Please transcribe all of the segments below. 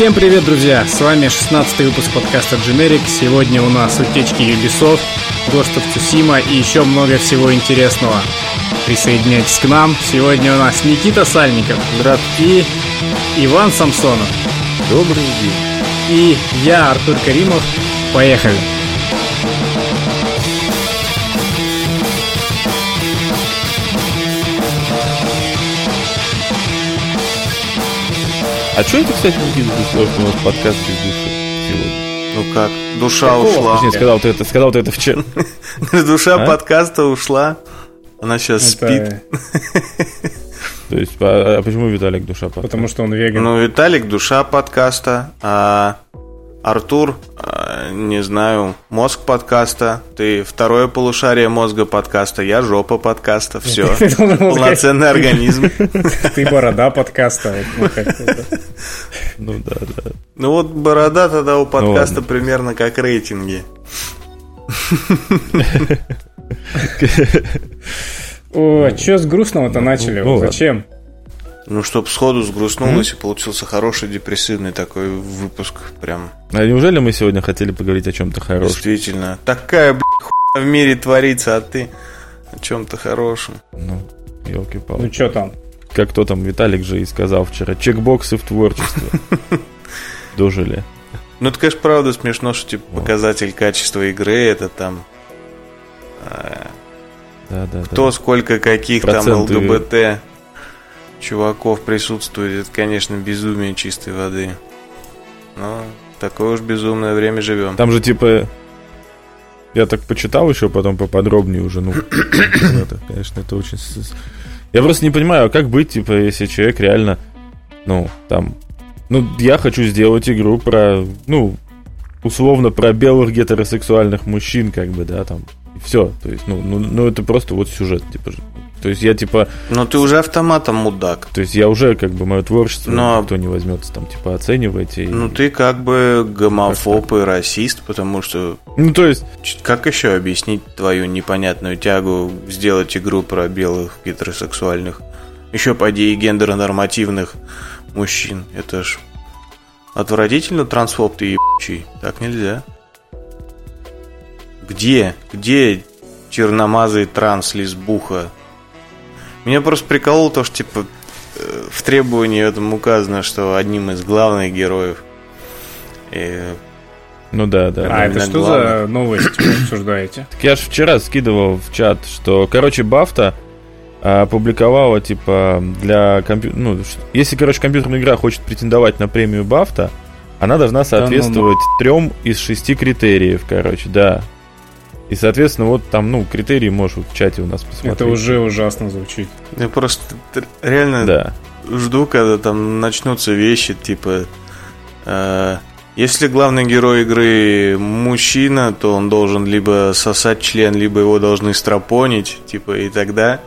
Всем привет, друзья! С вами 16 выпуск подкаста Generic. Сегодня у нас утечки Ubisoft, Ghost of Tsushima и еще много всего интересного. Присоединяйтесь к нам. Сегодня у нас Никита Сальников. Здравствуйте. И Иван Самсонов. Добрый день. И я, Артур Каримов. Поехали. А что это, кстати, Никита, что у нас подкаст без души сегодня? Ну как, душа Какого? ушла. Точнее, сказал ты это, сказал ты это вчера. Душа А? подкаста ушла. Она сейчас спит. То есть, а, а почему Виталик душа подкаста? потому что он веган. Ну, Виталик душа подкаста, а Артур, а, не знаю, мозг подкаста. Ты второе полушарие мозга подкаста, я жопа подкаста. Все. Полноценный организм. Ты борода подкаста. Ну? Ну да, да. Ну вот борода тогда у подкаста ладно. примерно как рейтинги. О, что с грустного-то начали? ну. Зачем? Ну, чтоб сходу сгрустнулось и получился хороший депрессивный такой выпуск. Прям А неужели мы сегодня хотели поговорить о чем-то хорошем? действительно. Такая, блядь, хуйня в мире творится, а ты о чем-то хорошем. Ну, елки-палки. Ну, что там? Как кто там, Виталик же и сказал вчера, чекбоксы в творчестве. Дожили. Ну, это, конечно, правда смешно, что типа показатель качества игры это там э, Да, да, да. кто, сколько, каких там. ЛГБТ чуваков присутствует. Это, конечно, безумие чистой воды. Но такое уж безумное время живем. Там же типа... Я так почитал еще потом поподробнее уже, ну, это, конечно, это очень... Я просто не понимаю, а как быть, типа, если человек реально, ну, там... Ну, я хочу сделать игру про, ну, условно, про белых гетеросексуальных мужчин, как бы, да, там, все, то есть, ну, ну, ну, это просто вот сюжет, типа. То есть я, типа, Но ты уже автоматом мудак. то есть я уже, как бы, мое творчество Но- никто не возьмется там, типа, оценивать и... Ну, ты как бы гомофоб и расист, потому что Ну, то есть, как еще объяснить твою непонятную тягу сделать игру про белых гетеросексуальных, еще по идее гендерно-нормативных мужчин? Это ж отвратительно трансфоб ты ебучий. Так нельзя. Где? Где черномазый транс-лесбуха? Меня просто прикололо то, что типа э, в требовании этом указано, что одним из главных героев э, ну да, да. А, это что главное. за новость вы обсуждаете? Так я же вчера скидывал в чат, что, короче, Бафта а, опубликовала, типа, для компью... Ну, если, короче, компьютерная игра хочет претендовать на премию Бафта, она должна соответствовать трем из шести критериев, короче, да. И, соответственно, вот там, ну, критерии можешь вот в чате у нас посмотреть. Это уже ужасно звучит. я просто реально Да. жду, когда там начнутся вещи, типа... э, если главный герой игры мужчина, то он должен либо сосать член, либо его должны стропонить, типа, и тогда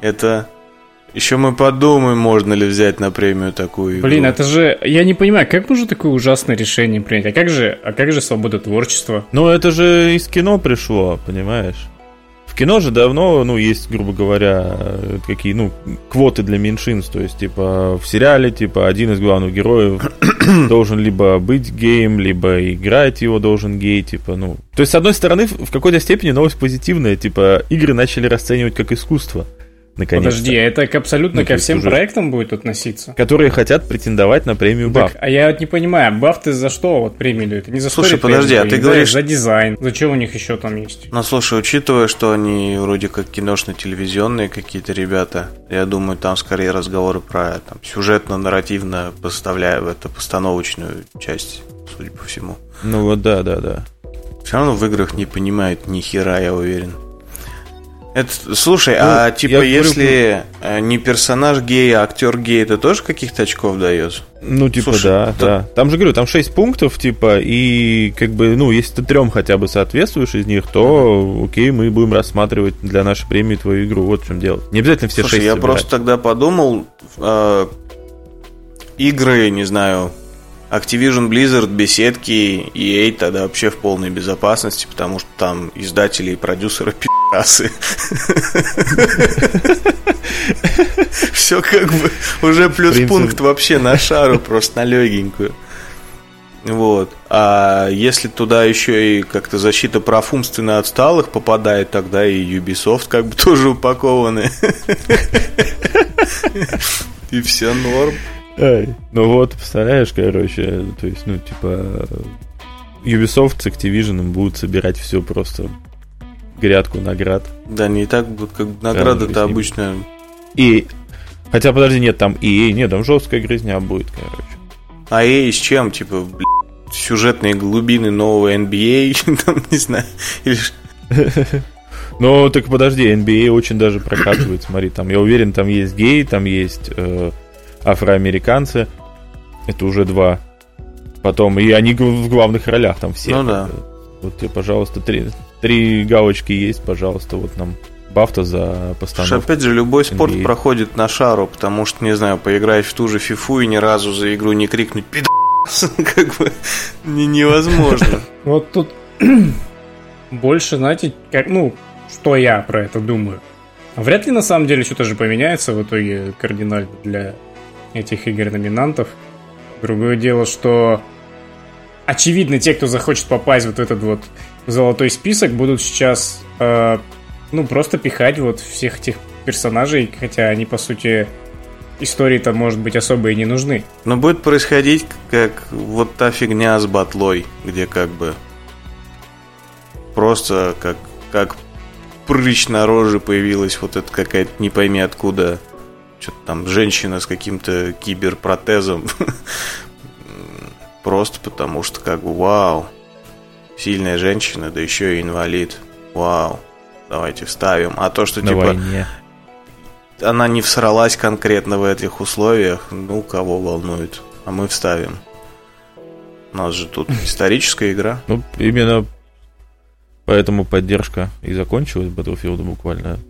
это... Еще мы подумаем, можно ли взять на премию такую игру. Блин, это же... Я не понимаю, как можно такое ужасное решение принять? А как же, а как же свобода творчества? Ну, это же из кино пришло, понимаешь? В кино же давно, ну, есть, грубо говоря, какие, ну, квоты для меньшинств. То есть, типа, в сериале, типа, один из главных героев должен либо быть геем, либо играть его должен гей, типа, ну... То есть, с одной стороны, в какой-то степени новость позитивная, типа, игры начали расценивать как искусство. Наконец. Подожди, а это к абсолютно Ну, то ко всем уже- проектам будет относиться? Которые хотят претендовать на премию Так, Баф. а я вот не понимаю, бафты за что вот премию дают? Не за Слушай, подожди, а ты за- говоришь- За дизайн. Зачем у них еще там есть? Ну, слушай, учитывая, что они вроде как киношно-телевизионные какие-то ребята, я думаю, там скорее разговоры про там, сюжетно-нарративно поставляя в это постановочную часть, судя по всему. Ну, вот да, да, да. Все равно в играх не понимают ни хера, я уверен. Это, слушай, Ну, а типа говорю, если э, не персонаж гей, а актер гей, это тоже каких-то очков дает? Ну, типа, Слушай, да, да- да. Там же, говорю, там 6 пунктов, типа, и, как бы, ну, если ты трем хотя бы соответствуешь из них, то, окей, мы будем рассматривать для нашей премии твою игру. Вот в чем дело. Не обязательно все Слушай, 6 я просто тогда подумал, э, игры, не знаю, Activision Blizzard, беседки, EA тогда вообще в полной безопасности, потому что там издатели и продюсеры пи***асы. Все как бы уже плюс принципе. пункт вообще на шару, просто на легенькую. Вот. А если туда еще и как-то защита прав умственно отсталых попадает, тогда и Ubisoft как бы тоже упакованы. И все норм. Ну вот, представляешь, короче, то есть, ну, типа, Ubisoft с Activision будут собирать все просто грядку наград. Да, не так, как награда-то обычно... И... Хотя, подожди, нет, там и нет, там жесткая грязня будет, короче. А и с чем? Типа, блядь, сюжетные глубины нового NBA, там, не знаю, или... Ну, так подожди, NBA очень даже прокатывает, смотри, там, я уверен, там есть геи, там есть э, афроамериканцы, это уже два. Потом, и они в главных ролях там все. Ну да. Вот тебе, пожалуйста, три, три галочки есть, пожалуйста, вот нам бафта за постановку. Слушай, опять же, любой спорт NBA. проходит на шару, потому что, не знаю, поиграть в ту же фифу и ни разу за игру не крикнуть «Пидас!» как бы невозможно. Вот тут больше, знаете, как, ну, что я про это думаю. Вряд ли на самом деле что-то же поменяется в итоге кардинально для этих игр-номинантов. Другое дело, что очевидно, те, кто захочет попасть вот в этот вот золотой список, будут сейчас, э, ну, просто пихать вот всех этих персонажей, хотя они, по сути, истории-то, может быть, особо и не нужны. Но будет происходить как вот та фигня с батлой, где как бы просто как, как прыщ на роже появилась вот эта какая-то не пойми откуда что-то там женщина с каким-то киберпротезом Просто потому что как бы вау, сильная женщина, да еще и инвалид. Вау, давайте вставим. А то, что На типа войне. она не всралась конкретно в этих условиях, ну, кого волнует. А мы вставим. У нас же тут историческая игра. Ну, именно поэтому поддержка и закончилась Battlefield буквально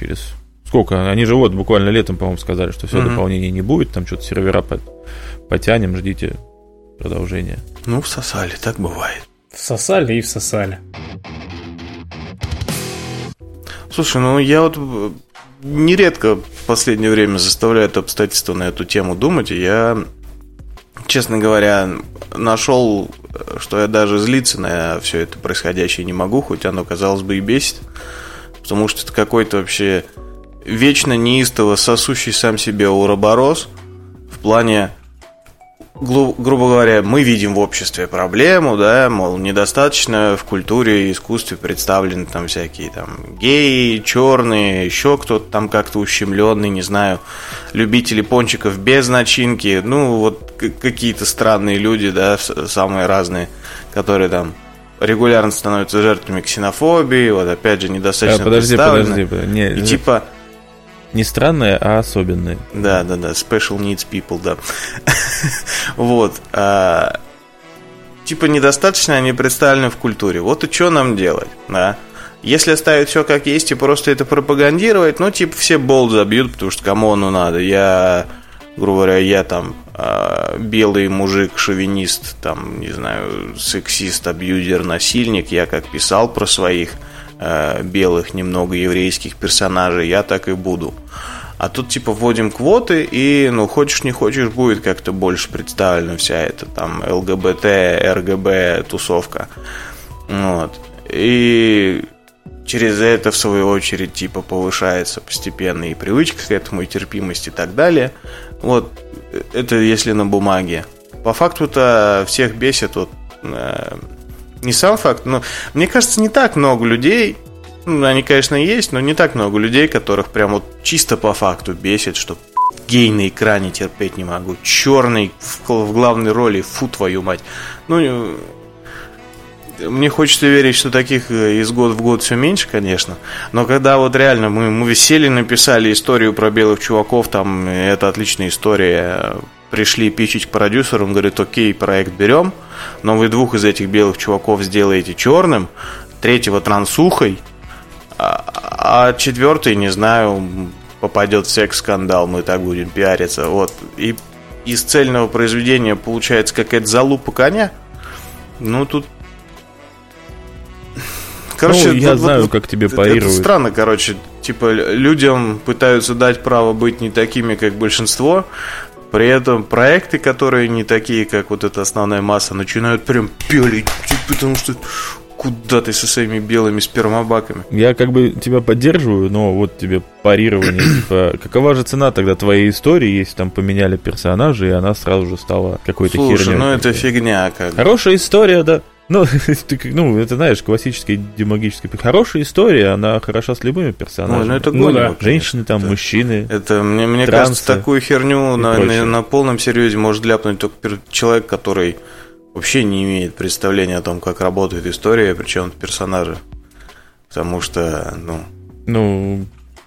через... Сколько? Они же вот буквально летом, по-моему, сказали, что все, mm-hmm. дополнений не будет, там что-то сервера потянем, ждите продолжения. Ну, всосали, так бывает. Всосали и всосали. Слушай, ну я вот э, нередко в последнее время заставляю это обстоятельство на эту тему думать, и я, честно говоря, нашел, что я даже злиться на все это происходящее не могу, хоть оно, казалось бы, и бесит, потому что это какой-то вообще вечно неистово сосущий сам себе уроборос в плане грубо говоря, мы видим в обществе проблему, да, мол, недостаточно в культуре и искусстве представлены там всякие там геи, черные, еще кто-то там как-то ущемленный, не знаю, любители пончиков без начинки, ну, вот какие-то странные люди, да, самые разные, которые там регулярно становятся жертвами ксенофобии, вот опять же недостаточно а, подожди, подожди, подожди, не, и типа не странные, а особенные. Да, да, да. Special needs people, да. вот. А, типа недостаточно они представлены в культуре. Вот и что нам делать, да? Если оставить все как есть и просто это пропагандировать, ну, типа, все болт забьют, потому что кому оно надо. Я, грубо говоря, я там э, белый мужик, шовинист, там, не знаю, сексист, абьюзер, насильник. Я как писал про своих э, белых, немного еврейских персонажей, я так и буду. А тут типа вводим квоты, и ну хочешь не хочешь, будет как-то больше представлена вся эта там ЛГБТ, РГБ тусовка. Вот. И через это, в свою очередь, типа повышается постепенно и привычка к этому, и терпимость и так далее. Вот это если на бумаге. По факту-то всех бесит вот э, не сам факт, но мне кажется, не так много людей, ну, они, конечно, есть, но не так много людей, которых прям вот чисто по факту бесит, что гей на экране терпеть не могу. Черный в, в главной роли, фу твою мать. Ну, э, мне хочется верить, что таких э, из года в год все меньше, конечно. Но когда вот реально мы, мы сели, написали историю про белых чуваков, там это отличная история. Пришли пичить к продюсеру, он говорит, окей, проект берем, но вы двух из этих белых чуваков сделаете черным, третьего трансухой, а, а четвертый, не знаю, попадет в секс-скандал, мы так будем пиариться. Вот. И из цельного произведения получается какая-то залупа коня. Ну, тут... Короче, ну, я вот, знаю, вот, как тебе парируют. Это странно, короче. Типа, людям пытаются дать право быть не такими, как большинство, при этом проекты, которые не такие, как вот эта основная масса, начинают прям пелить, потому что куда ты со своими белыми спермобаками? Я как бы тебя поддерживаю, но вот тебе парирование, типа, какова же цена тогда твоей истории, если там поменяли персонажа, и она сразу же стала какой-то херней? Слушай, ну это фигня как. Хорошая история, да. Ну, ты, ну, это знаешь, классический демагический. Хорошая история, она хороша с любыми Ой, персонажами. ну это Ну гонево, да. Женщины там, Это- мужчины. Это, мне, мне Трансы кажется, такую херню на, прочее. на, на полном серьезе может ляпнуть только человек, который вообще не имеет представления о том, как работает история, причем персонажи. Потому что, ну, Ну,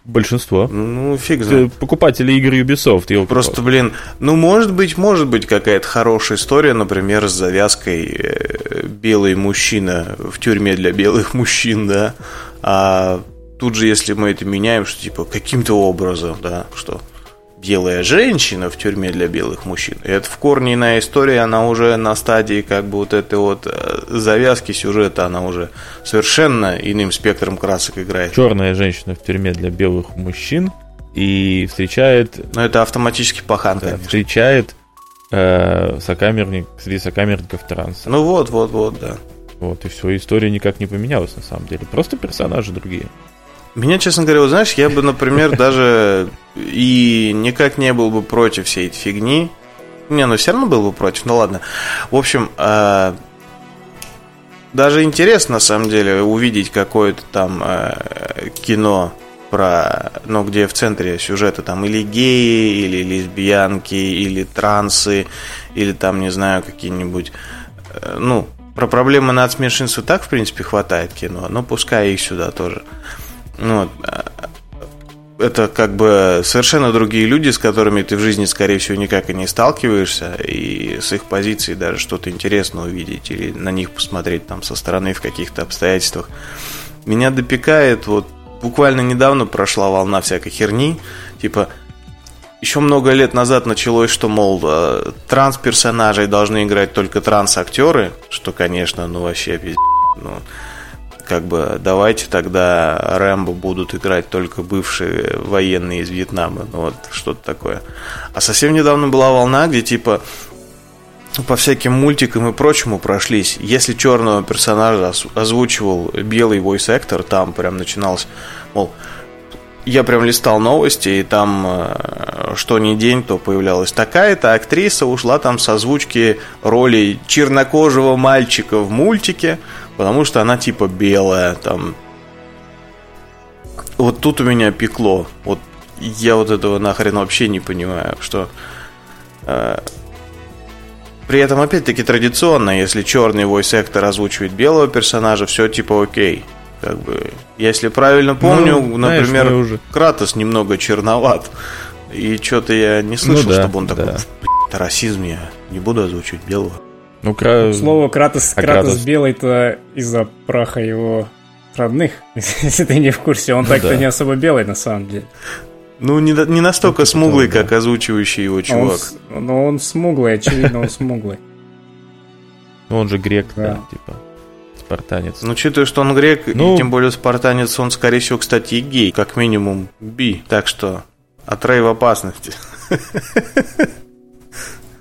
большинство. ну фиг знает. Покупатели игр Ubisoft, его Просто, блин, ну, может быть, может быть какая-то хорошая история, например, с завязкой э, белый мужчина в тюрьме для белых мужчин, да, а тут же, если мы это меняем, что, типа, каким-то образом, да, что белая женщина в тюрьме для белых мужчин, и это в корне иная история, она уже на стадии, как бы, вот этой вот э, завязки сюжета, она уже совершенно иным спектром красок играет. черная женщина в тюрьме для белых мужчин и встречает, Но это автоматически пахан, да, конечно. встречает э, сокамерник, среди сокамерников транса. Ну вот, вот, вот, да. Вот, и все, история никак не поменялась на самом деле. Просто персонажи другие. Меня, честно говоря, вот знаешь, я бы, например, даже и никак не был бы против всей этой фигни. Не, ну все равно был бы против, ну ладно. В общем, э, даже интересно, на самом деле, увидеть какое-то там э, кино про, ну, где в центре сюжета там или геи, или лесбиянки, или трансы, или там, не знаю, какие-нибудь, э, ну, про проблемы нацменьшинств и так, в принципе, хватает кино, но пускай их сюда тоже. Ну, а, это как бы совершенно другие люди, с которыми ты в жизни, скорее всего, никак и не сталкиваешься, и с их позиции даже что-то интересное увидеть или на них посмотреть там со стороны в каких-то обстоятельствах. Меня допекает, вот буквально недавно прошла волна всякой херни, типа еще много лет назад началось, что, мол, э, транс-персонажей должны играть только транс-актеры, что, конечно, ну вообще пиздец, ну, как бы давайте тогда Рэмбо будут играть только бывшие военные из Вьетнама, ну вот что-то такое. А совсем недавно была волна, где типа по всяким мультикам и прочему прошлись. Если черного персонажа озвучивал белый voice actor, там прям начиналось, мол, я прям листал новости, и там э, что ни день, то появлялась такая-то актриса, ушла там с озвучки роли чернокожего мальчика в мультике, потому что она типа белая, там. Вот тут у меня пекло. Вот я вот этого нахрен вообще не понимаю, что э, при этом, опять-таки, традиционно, если черный voice actor озвучивает белого персонажа, все типа окей. Как бы, если правильно помню, Ну, знаешь, например, мы уже- Кратос немного черноват. И что-то я не слышал, Ну да, чтобы он такой, да. «Блядь, расизм, я не буду озвучивать белого. Ну, кра... Слово Кратос, А Кратос Кратос? белый-то из-за праха его родных. Если ты не в курсе, он Ну так-то да. не особо белый на самом деле. Ну, не, не настолько Ну, типа смуглый, того, да. как озвучивающий его Он чувак. с- Но он смуглый, очевидно, он смуглый. Ну, он же грек, да, Да. типа, спартанец. Ну, учитывая, что он грек, Ну- и тем более спартанец, он, скорее всего, кстати, и гей, как минимум би. Так что, Атрей в опасности.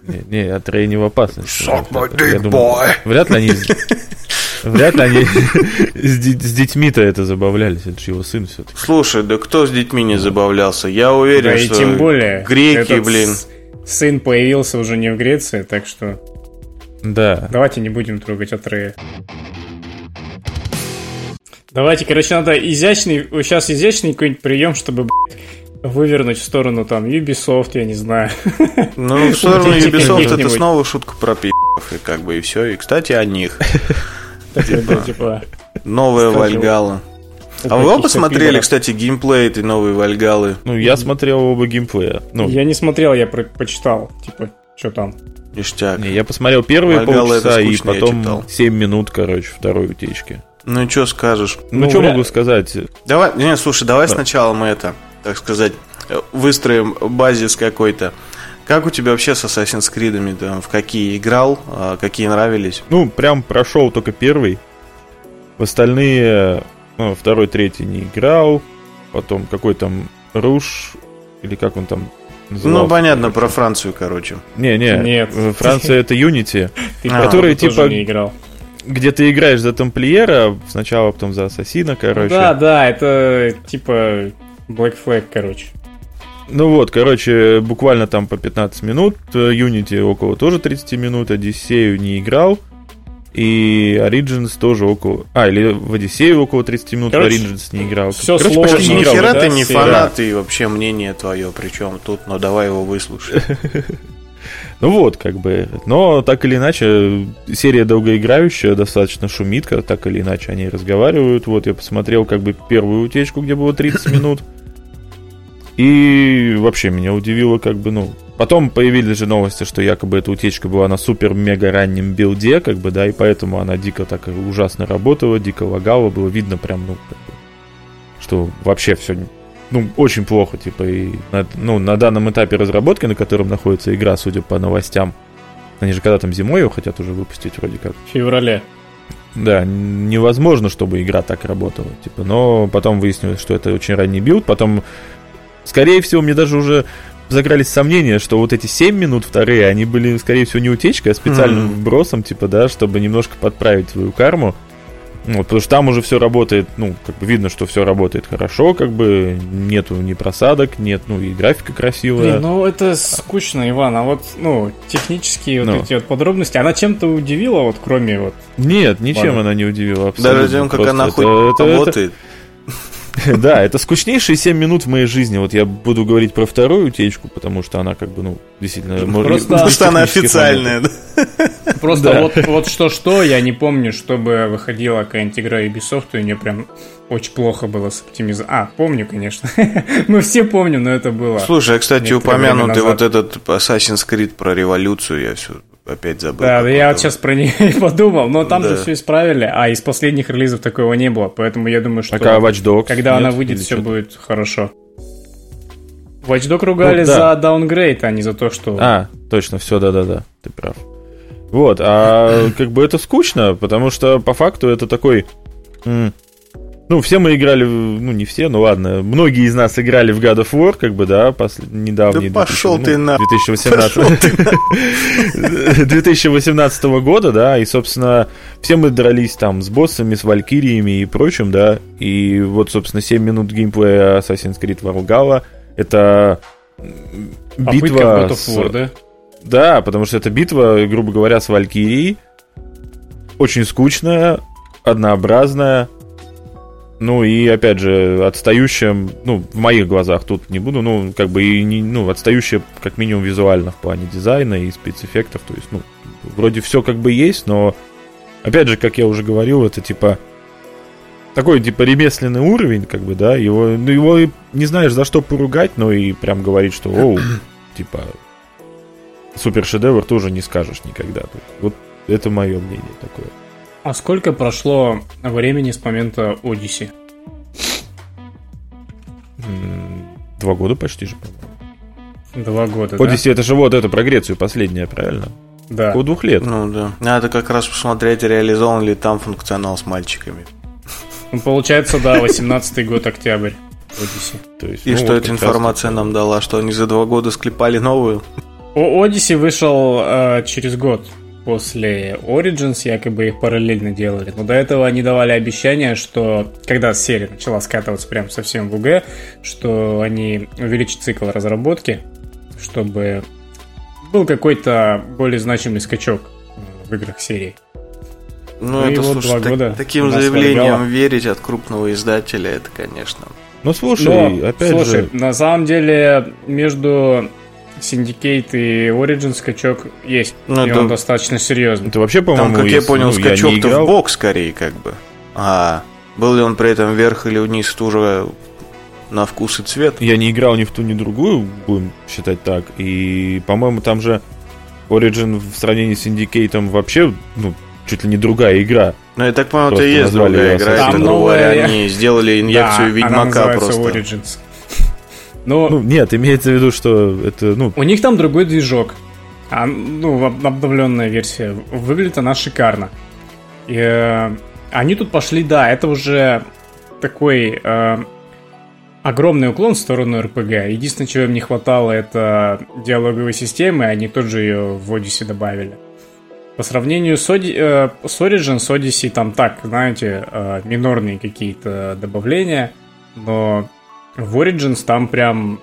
Не, не Атрей не в опасности. Suck my Я dick, думаю, boy. Вряд ли они... Вряд ли они с, де- с детьми-то это забавлялись. Это же его сын все-таки. Слушай, да кто с детьми не забавлялся? Я уверен, Да и что тем более. греки, этот блин. Сын появился уже не в Греции, так что Да. давайте не будем трогать Атрея. Давайте, короче, надо изящный, сейчас изящный какой-нибудь прием, чтобы блядь, вывернуть в сторону там Ubisoft, я не знаю. Ну, в сторону Ubisoft это снова шутка про пи***ов, и как бы и все. И, кстати, о них. Типа, Новая. Вальгала. А вы оба смотрели, пидоров. кстати, геймплей этой новой Вальгалы? Ну, я смотрел оба геймплея. Ну, Я не смотрел, я про- почитал, типа, что там. Ништяк. не, я посмотрел первые Вальгалла это полчаса и скучно, я потом читал. 7 минут, короче, второй утечки. Ну и что скажешь? Ну, Ну, что могу сказать? Давай, не, слушай, давай Да. сначала мы это, так сказать, выстроим базис какой-то. Как у тебя вообще с Assassin's Creed? Там, в какие играл, а какие нравились? Ну, прям прошел только первый. В остальные, ну, второй, третий не играл. Потом какой там Руш, или как он там, Ну, понятно, про Францию, короче. Не-не, Нет. Франция это Unity, А, который, типа, не играл. где ты играешь за тамплиера, сначала потом за ассасина, короче. Да, да, это типа Black Flag, короче. Ну вот, короче, буквально там по 15 минут. э, Unity около тоже 30 минут. Одиссею не играл. И Origins тоже около... А, или в Одиссею около 30 минут, Короче, в Origins не играл. всё Короче, сложно. почти Ни не играл. хера да, ты не все, фанат, и вообще мнение твое, причем тут, но давай его выслушаем. Ну вот, как бы. Но так или иначе, серия долгоиграющая, достаточно шумит, так или иначе они разговаривают. Вот я посмотрел как бы первую утечку, где было 30 минут. И вообще меня удивило, как бы, ну... Потом появились же новости, что якобы эта утечка была на супер-мега раннем билде, как бы, да, и поэтому она дико так ужасно работала, дико лагала, было видно прям, ну, как бы, что вообще все, ну, очень плохо, типа, и, на, ну, на данном этапе разработки, на котором находится игра, судя по новостям, они же когда там зимой ее хотят уже выпустить вроде как. В феврале. Да, невозможно, чтобы игра так работала. Типа, но потом выяснилось, что это очень ранний билд. Потом, скорее всего, мне даже уже закрались сомнения, что вот эти 7 минут вторые, они были, скорее всего, не утечкой, а специальным Мгм. вбросом, типа, да, чтобы немножко подправить свою карму. Вот, потому что там уже все работает, ну, как бы видно, что все работает хорошо, как бы нету ни просадок, нет, ну, и графика красивая. Блин, ну это скучно, Иван, а вот, ну, технические вот Ну. эти вот подробности, она чем-то удивила, вот кроме вот... Нет, ничем Ладно. она не удивила абсолютно. Даже тем, как Просто она это- хоть это- это- работает. Да, это скучнейшие 7 минут в моей жизни. Вот я буду говорить про вторую утечку, потому что она как бы, ну, действительно... может, Просто- Потому что она официальная, да? Просто вот, что-что, я не помню, чтобы выходила какая-нибудь игра Ubisoft, и у нее прям очень плохо было с оптимизацией. А, помню, конечно. Мы все помним, но это было. Слушай, а, кстати, упомянутый вот этот Assassin's Creed про революцию, я все опять забыл. Да, я вот сейчас про нее и подумал, но там же Да. все исправили, а из последних релизов такого не было, поэтому я думаю, что Так, а Watch Dogs когда нет? она выйдет, Или все будет хорошо. Watch Dogs ругали Ну, да. за даунгрейд, а не за то, что... А, точно, все, да-да-да, ты прав. Вот, а как бы это скучно, потому что по факту это такой... Ну, все мы играли, ну, не все, ну ладно, многие из нас играли в God of War, как бы, да, пос- недавний. Да пошел 2000, ты ну, на- 2018 2018 года, да, и, собственно, все мы дрались там с боссами, с валькириями и прочим, да, и вот, собственно, 7 минут геймплея Assassin's Creed Valhalla это Попытка битва God of с- War, да? да, потому что это битва, грубо говоря, с Валькирией. Очень скучная, однообразная. Ну и, опять же, отстающая, ну, в моих глазах тут не буду, ну, как бы и не, ну, отстающая как минимум визуально в плане дизайна и спецэффектов. То есть, ну, вроде все как бы есть, но, опять же, как я уже говорил, это типа такой, типа, ремесленный уровень, как бы, да, его, ну, его и не знаешь за что поругать, но и прям говорить, что, оу, типа, супер шедевр тоже не скажешь никогда. Вот это мое мнение такое. А сколько прошло времени с момента Одиссе? Два года почти же, по-моему. Два года, да? Одиссей это же вот это про Грецию последняя, правильно? Да. Около двух лет. Ну да. Надо как раз посмотреть, реализован ли там функционал с мальчиками. Ну, получается, да, 18-й год, октябрь. Одиссе. То есть, И ну, что вот эта информация нам дала, что они за два года склепали новую? О Одиссе вышел э, через год после Origins, якобы их параллельно делали. Но до этого они давали обещание, что когда серия начала скатываться прям совсем в УГ, что они увеличат цикл разработки, чтобы был какой-то более значимый скачок э, в играх серии. Ну, Ну и это, вот слушай, два так- года таким заявлением верить от крупного издателя, это, конечно. Ну, слушай, Но, опять слушай, же... на самом деле между Syndicate и Origin скачок есть. Ну, и это- он достаточно серьезный. Это вообще, Там, по-моему, как я понял, ну, скачок-то в бок скорее, как бы. А был ли он при этом вверх или вниз, это уже на вкус и цвет. Я не играл ни в ту, ни в другую, будем считать так. И, по-моему, там же Origin в сравнении с Syndicate вообще, ну, чуть ли не другая игра. Ну, я так понял, это и есть другая игра. Это, Там они сделали инъекцию Да, она Ведьмака называется просто. Origins. Но Ну, нет, имеется в виду, что это, ну, у них там другой движок. А, ну, об- обновленная версия. Выглядит она шикарно. И, э, они тут пошли, да, это уже такой... э, огромный уклон в сторону РПГ. Единственное, чего им не хватало, это диалоговой системы, они тут же ее в Odyssey добавили. По сравнению с, Оди, э, с Origin, с Odyssey там так, знаете, э, минорные какие-то добавления, но в Origins там прям,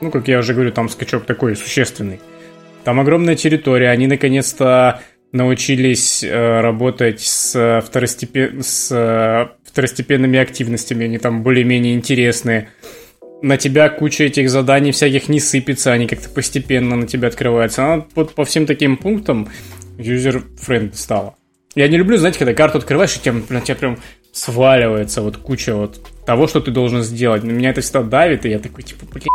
ну, как я уже говорю, там скачок такой существенный. Там огромная территория, они наконец-то научились э, работать с, второстепен... с э, второстепенными активностями, они там более-менее интересные. На тебя куча этих заданий всяких не сыпется, они как-то постепенно на тебя открываются. Она вот по всем таким пунктам юзер-френд стала. Я не люблю, знаете, когда карту открываешь, и тебя, на тебя прям сваливается вот куча вот того, что ты должен сделать. На меня это всегда давит, и я такой, типа, блин,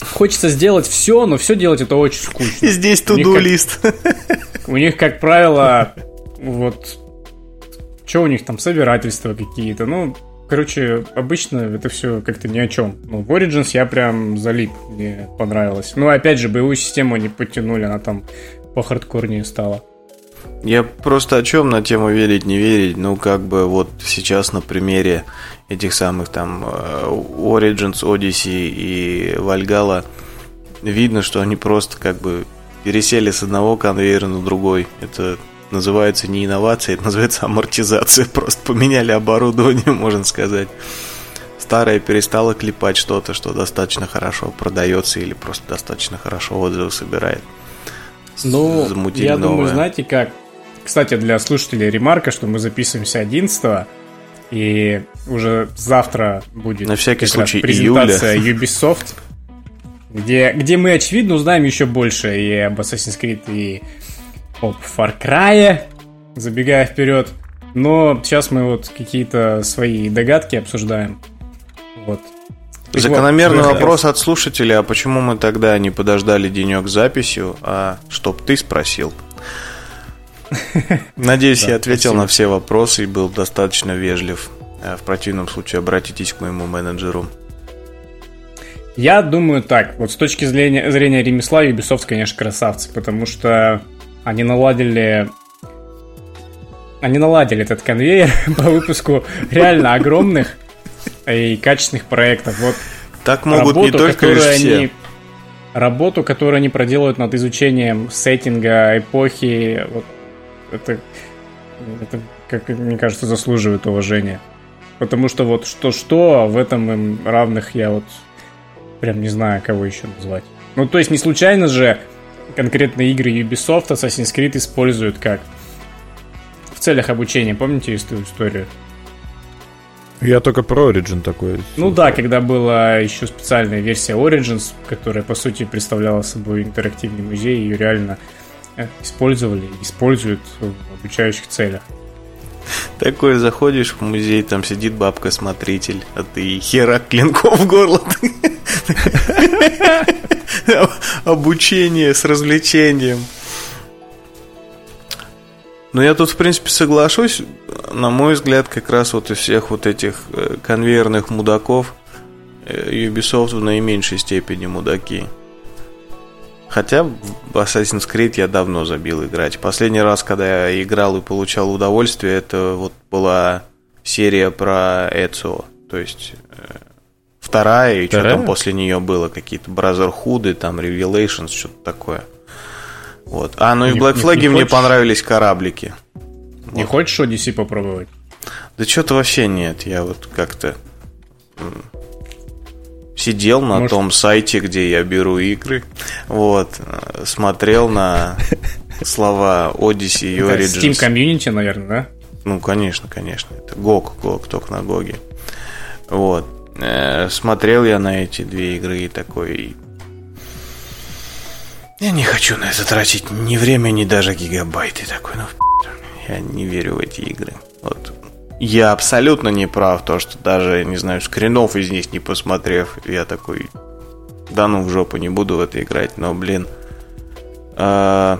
Хочется сделать все, но все делать это очень скучно. И здесь туду-лист. У них, как правило, вот... Что у них там, собирательства какие-то, ну, Короче, обычно это все как-то ни о чем. Ну, в Origins я прям залип, мне понравилось. Ну, опять же, боевую систему они подтянули, она там по хардкорнее стала. Я просто о чем на тему верить, не верить. Ну, как бы вот сейчас на примере этих самых там э, Origins, Odyssey и Valhalla видно, что они просто как бы пересели с одного конвейера на другой. Это называется не инновация, это называется амортизация. Просто поменяли оборудование, можно сказать. Старое перестало клепать что-то, что достаточно хорошо продается или просто достаточно хорошо отзывы собирает. Ну, Замутили я новое. думаю, знаете как? Кстати, для слушателей ремарка, что мы записываемся 11 и уже завтра будет на всякий случай презентация июля. Ubisoft, где, где мы, очевидно, узнаем еще больше и об Assassin's Creed, и об Far Cry, забегая вперед. Но сейчас мы вот какие-то свои догадки обсуждаем. Вот. Закономерный вот, вопрос от слушателя, а почему мы тогда не подождали денек с записью, а чтоб ты спросил? Надеюсь, я ответил на все вопросы и был достаточно вежлив. Э, в противном случае обратитесь к моему менеджеру. Я думаю так, вот с точки зрения, зрения ремесла Ubisoft, конечно, красавцы, потому что они наладили они наладили этот конвейер по выпуску реально огромных и качественных проектов. Вот так могут работу, не только все. Они, работу, которую они проделывают над изучением сеттинга, эпохи, вот это, это, как мне кажется, заслуживает уважения. Потому что вот что-что, а в этом им равных я вот прям не знаю, кого еще назвать. Ну, то есть не случайно же конкретно игры Ubisoft Assassin's Creed используют как в целях обучения. Помните эту историю? Я только про Origin такой. Ну да, когда была еще специальная версия Origins, которая по сути представляла собой интерактивный музей, ее реально э, использовали, используют в обучающих целях. Такой заходишь в музей, там сидит бабка-смотритель, а ты херак клинков в горло. Обучение с развлечением. Ну, я тут, в принципе, соглашусь. На мой взгляд, как раз вот из всех вот этих э, конвейерных мудаков э, Ubisoft в наименьшей степени мудаки. Хотя в Assassin's Creed я давно забил играть. Последний раз, когда я играл и получал удовольствие, это вот была серия про Эцио. То есть э, вторая, и вторая? что там после нее было, какие-то Brotherhood, там Revelations, что-то такое. Вот. А, ну и в Black Flag мне понравились кораблики. Не вот. хочешь Odyssey попробовать? Да что-то вообще нет. Я вот как-то сидел на Может... том сайте, где я беру игры, вот, смотрел на слова Odyssey и Origins. Steam Community, наверное, да? Ну, конечно, конечно. Это GOG, GOG, только на GOG. Вот. Э, смотрел я на эти две игры и такой... Я не хочу на это тратить ни время, ни даже гигабайты. Такой, ну, я не верю в эти игры. Вот я абсолютно не прав, то, что даже, не знаю, скринов из них не посмотрев, я такой, да ну в жопу, не буду в это играть, но, блин, э,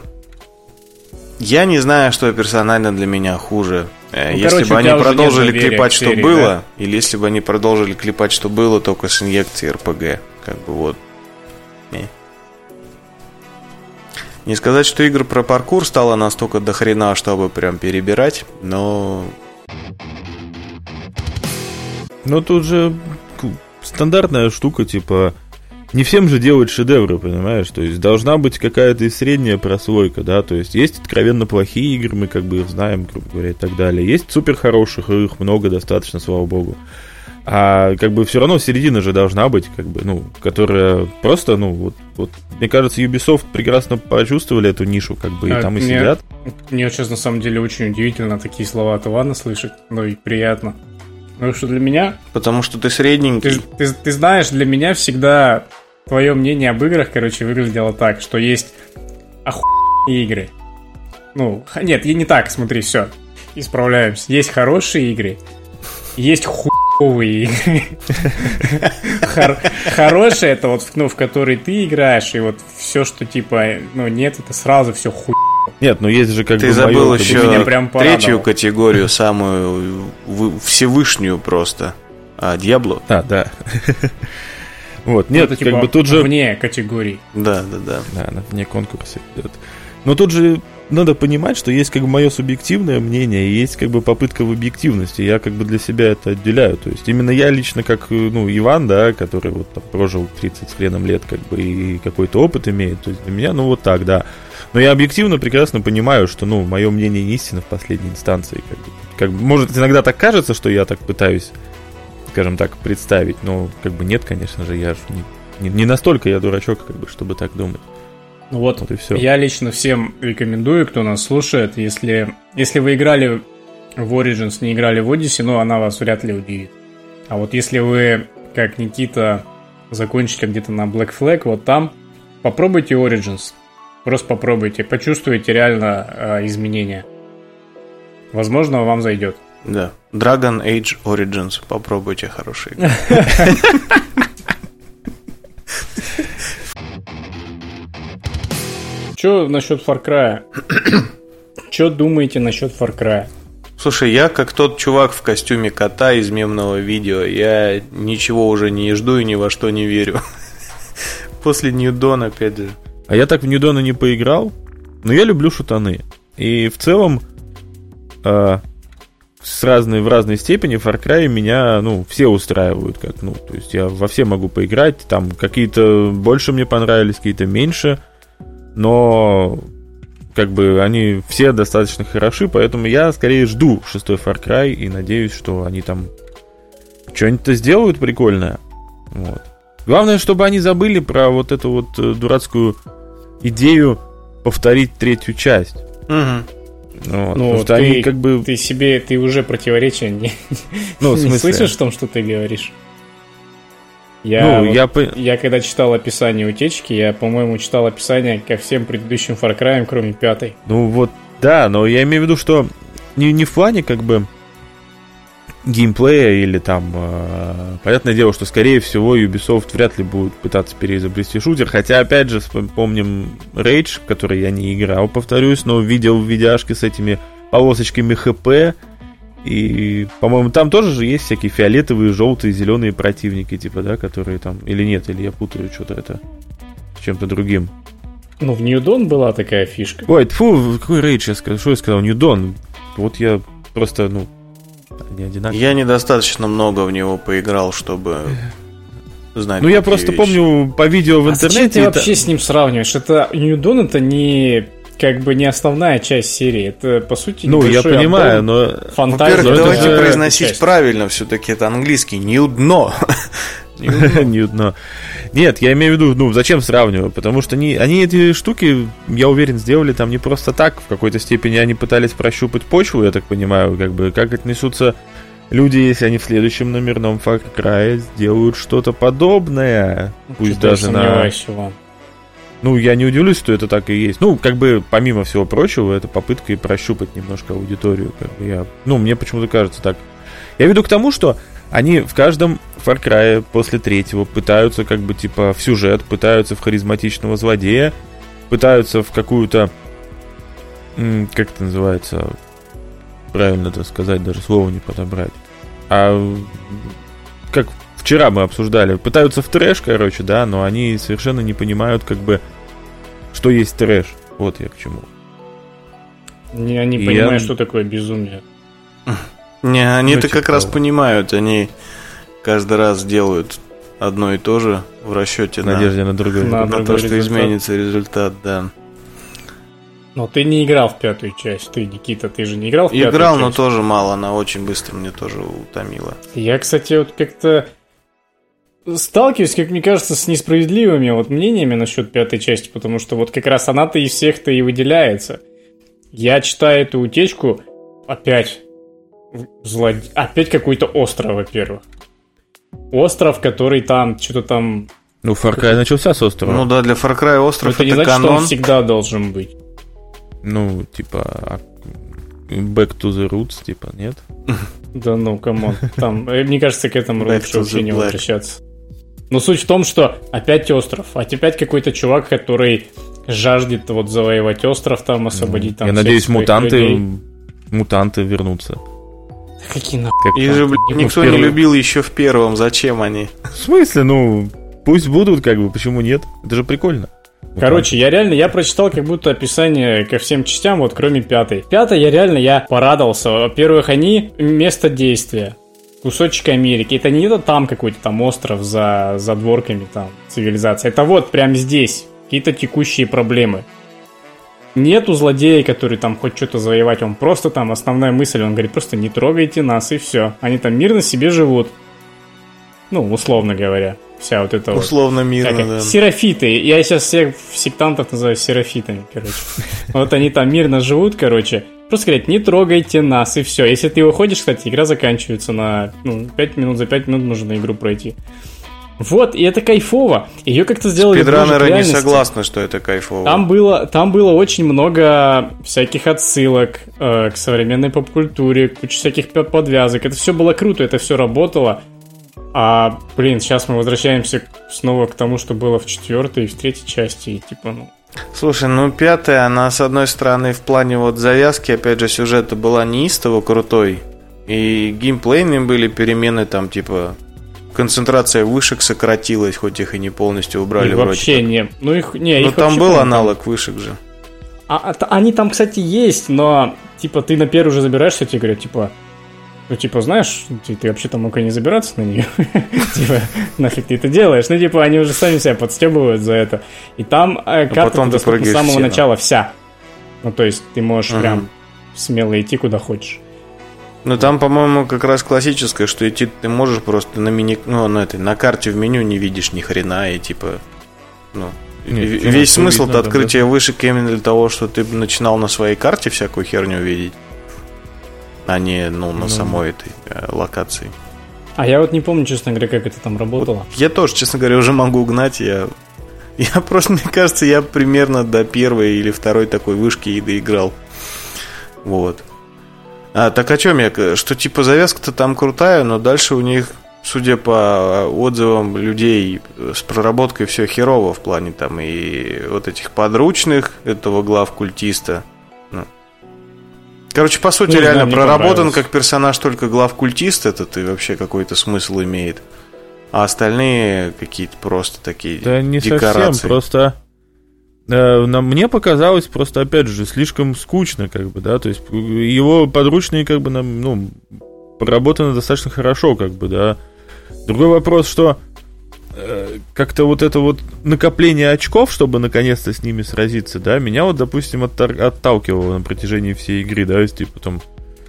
я не знаю, что персонально для меня хуже. Э, ну, если короче, бы они продолжили клепать, что серии, было, да? или если бы они продолжили клепать, что было, только с инъекцией РПГ, как бы вот. Не. Не сказать, что игр про паркур стало настолько дохрена, чтобы прям перебирать, но ну тут же стандартная штука, типа, не всем же делать шедевры, понимаешь? То есть должна быть какая-то и средняя прослойка, да, то есть есть откровенно плохие игры, мы как бы их знаем, грубо говоря, и так далее. Есть супер хороших, их много достаточно, слава богу. А как бы все равно середина же должна быть, как бы, ну, которая просто, ну, вот, вот мне кажется, Ubisoft прекрасно почувствовали эту нишу, как бы, и а, там и мне, сидят. Мне сейчас на самом деле очень удивительно такие слова от Ивана слышать, но и приятно. Потому что для меня... Потому что ты средненький. Ты, ты, ты знаешь, для меня всегда твое мнение об играх, короче, выглядело так, что есть охуенные игры. Ну, нет, не так, смотри, все. Исправляемся. Есть хорошие игры, есть хуевые игры. Хорошие это вот, ну, в которые ты играешь, и вот все, что типа, ну, нет, это сразу все хуй. Нет, ну есть же как Ты бы забыл еще прям третью категорию, самую всевышнюю просто. А, Диабло? А, да. Вот, нет, это, как типа, бы тут же... Вне категории. Да, да, да. Да, вне конкурса идет. Но тут же надо понимать, что есть как бы мое субъективное мнение, и есть как бы попытка в объективности. Я как бы для себя это отделяю. То есть именно я лично, как ну, Иван, да, который вот там прожил 30 с хреном лет, как бы и какой-то опыт имеет. То есть для меня, ну вот так, да. Но я объективно прекрасно понимаю, что, ну, мое мнение не истина в последней инстанции. Как бы, как бы, может, иногда так кажется, что я так пытаюсь, скажем так, представить, но как бы нет, конечно же, я же не, не, не настолько я дурачок, как бы, чтобы так думать. Ну вот, вот и все. я лично всем рекомендую, кто нас слушает, если, если вы играли в Origins, не играли в Odyssey, ну, она вас вряд ли удивит. А вот если вы, как Никита, закончите где-то на Black Flag, вот там, попробуйте Origins. Просто попробуйте, почувствуйте реально э, изменения. Возможно, вам зайдет. Да. Dragon Age Origins. Попробуйте хороший. Что насчет Far Cry? Что думаете насчет Far Cry? Слушай, я как тот чувак в костюме кота из мемного видео, я ничего уже не жду и ни во что не верю. После Ньюдон, опять же. А я так в Ньюдона не поиграл, но я люблю шутаны. И в целом э, с разной, в разной степени Far Cry меня, ну, все устраивают, как, ну, то есть я во все могу поиграть, там какие-то больше мне понравились, какие-то меньше но как бы они все достаточно хороши, поэтому я скорее жду шестой Far Cry и надеюсь, что они там что-нибудь-то сделают прикольное. Вот. Главное, чтобы они забыли про вот эту вот э, дурацкую идею повторить третью часть. Угу. Вот, ну, ты, они как бы... ты себе, ты уже противоречия не, ну, не слышишь в том, что ты говоришь. Я, ну, вот, я... я когда читал описание утечки, я, по-моему, читал описание ко всем предыдущим Far Cry, кроме пятой. Ну вот, да, но я имею в виду, что не, не в плане как бы геймплея или там... Э, понятное дело, что, скорее всего, Ubisoft вряд ли будет пытаться переизобрести шутер, хотя, опять же, помним Rage, который я не играл, повторюсь, но видел в видяшке с этими полосочками ХП, и, по-моему, там тоже же есть всякие фиолетовые, желтые, зеленые противники, типа, да, которые там... Или нет, или я путаю что-то это с чем-то другим. Ну, в Ньюдон была такая фишка. Ой, фу, какой рейдж я сказал? Что я сказал? Ньюдон. Вот я просто, ну, не одинаково. Я недостаточно много в него поиграл, чтобы знать. Ну, я просто вещи. помню по видео в а интернете. Зачем ты это... вообще с ним сравниваешь? Это Ньюдон это не как бы не основная часть серии. Это, по сути, Ну, я понимаю, но... Фантазия. Во-первых, давайте же... произносить часть. правильно все-таки. Это английский. Ньюдно. Ньюдно. Нет, я имею в виду, ну, зачем сравниваю? Потому что они, они эти штуки, я уверен, сделали там не просто так. В какой-то степени они пытались прощупать почву, я так понимаю, как бы, как отнесутся люди, если они в следующем номерном Far Cry сделают что-то подобное. Пусть даже на... Его. Ну, я не удивлюсь, что это так и есть. Ну, как бы, помимо всего прочего, это попытка и прощупать немножко аудиторию. Как бы я, ну, мне почему-то кажется так. Я веду к тому, что они в каждом Far Cry после третьего пытаются, как бы, типа, в сюжет, пытаются в харизматичного злодея, пытаются в какую-то... Как это называется? Правильно это сказать, даже слово не подобрать. А как вчера мы обсуждали, пытаются в трэш, короче, да, но они совершенно не понимают, как бы, что есть трэш. Вот я к чему. Не, они И понимают, я... что такое безумие. Не, они-то как раз понимают, они каждый раз делают одно и то же в расчете В надежде на другой. На на, другой то, что результат. изменится результат, да. Но ты не играл в пятую часть. Ты, Никита, ты же не играл в пятую Играл, но часть? тоже мало, она очень быстро мне тоже утомила. Я, кстати, вот как-то сталкиваюсь, как мне кажется, с несправедливыми вот мнениями насчет пятой части, потому что вот как раз она-то из всех-то и выделяется. Я читаю эту утечку, опять злод... опять какой-то остров, во-первых. Остров, который там, что-то там... Ну, Far Cry начался с острова. Ну да, для Far Cry остров это это, не значит, что он канон. всегда должен быть. Ну, типа, а, Back to the Roots, типа, нет? Да ну, come on. Там, э, мне кажется, к этому лучше вообще не возвращаться. Но суть в том, что опять остров, а опять какой-то чувак, который жаждет вот завоевать остров, там освободить там Я всех надеюсь, своих мутанты, людей. мутанты вернутся. Какие на... Как Их же, блин, Ну, никто не любил еще в первом. Зачем они? В смысле? Ну, пусть будут, как бы, почему нет? Это же прикольно. Короче, я реально, я прочитал как будто описание ко всем частям, вот кроме пятой. Пятой я реально, я порадовался. Во-первых, они место действия. Кусочек Америки. Это не это там какой-то там остров за задворками там цивилизации. Это вот прямо здесь. Какие-то текущие проблемы. Нету злодея, который там хоть что-то завоевать. Он просто там, основная мысль, он говорит, просто не трогайте нас и все. Они там мирно себе живут. Ну, условно говоря. Вся вот эта вот Условно как мирно, их? да. Серафиты. Я сейчас всех сектантов называю серафитами, короче. Вот они там мирно живут, короче. Просто говорят, не трогайте нас, и все. Если ты уходишь, кстати, игра заканчивается на ну, 5 минут, за 5 минут можно игру пройти. Вот, и это кайфово. Ее как-то сделали Спидранеры не согласны, что это кайфово. Там было, там было очень много всяких отсылок э, к современной поп-культуре, куча всяких подвязок. Это все было круто, это все работало. А, блин, сейчас мы возвращаемся снова к тому, что было в четвертой и в третьей части. И типа, ну, Слушай, ну пятая, она с одной стороны в плане вот завязки, опять же, сюжета была неистово крутой. И геймплейные были перемены там, типа, концентрация вышек сократилась, хоть их и не полностью убрали вроде вообще как. не... Ну, их, не, Ну там был аналог вышек же. А, а, они там, кстати, есть, но, типа, ты на первый уже забираешься, тебе говорят, типа, ну, типа, знаешь, ты, ты вообще-то мог и не забираться на нее. Типа, нафиг ты это делаешь? Ну, типа, они уже сами себя подстебывают за это. И там э, карта потом ты доступна с самого начала вся. Ну, то есть, ты можешь прям смело идти куда хочешь. Ну там, по-моему, как раз классическое, что идти ты можешь просто на мини, ну на этой, на карте в меню не видишь ни хрена и типа, ну Не, в- почему? весь Всё смысл видно, то да, открытия вышек именно для того, что ты начинал на своей карте всякую херню видеть, а не ну на Ну. самой этой э, локации. А я вот не помню, честно говоря, как это там работало. Я тоже, честно говоря, уже могу угнать. Я, я просто, мне кажется, я примерно до первой или второй такой вышки и доиграл. Вот. А, так о чем я? Что типа завязка-то там крутая, но дальше у них, судя по отзывам людей, с проработкой все херово в плане там и вот этих подручных этого глав культиста. Короче, по сути, Ну, знаю, реально мне проработан как персонаж только глав культист этот и вообще какой-то смысл имеет. А остальные какие-то просто такие Да не декорации. совсем, просто... э, мне показалось просто, опять же, слишком скучно, как бы, да, то есть э, его подручные, как бы, нам, ну, проработаны достаточно хорошо, как бы, да. Другой вопрос, что как-то вот это вот накопление очков, чтобы наконец-то с ними сразиться, да, меня вот, допустим, оттар- отталкивало на протяжении всей игры, да, есть, типа, там,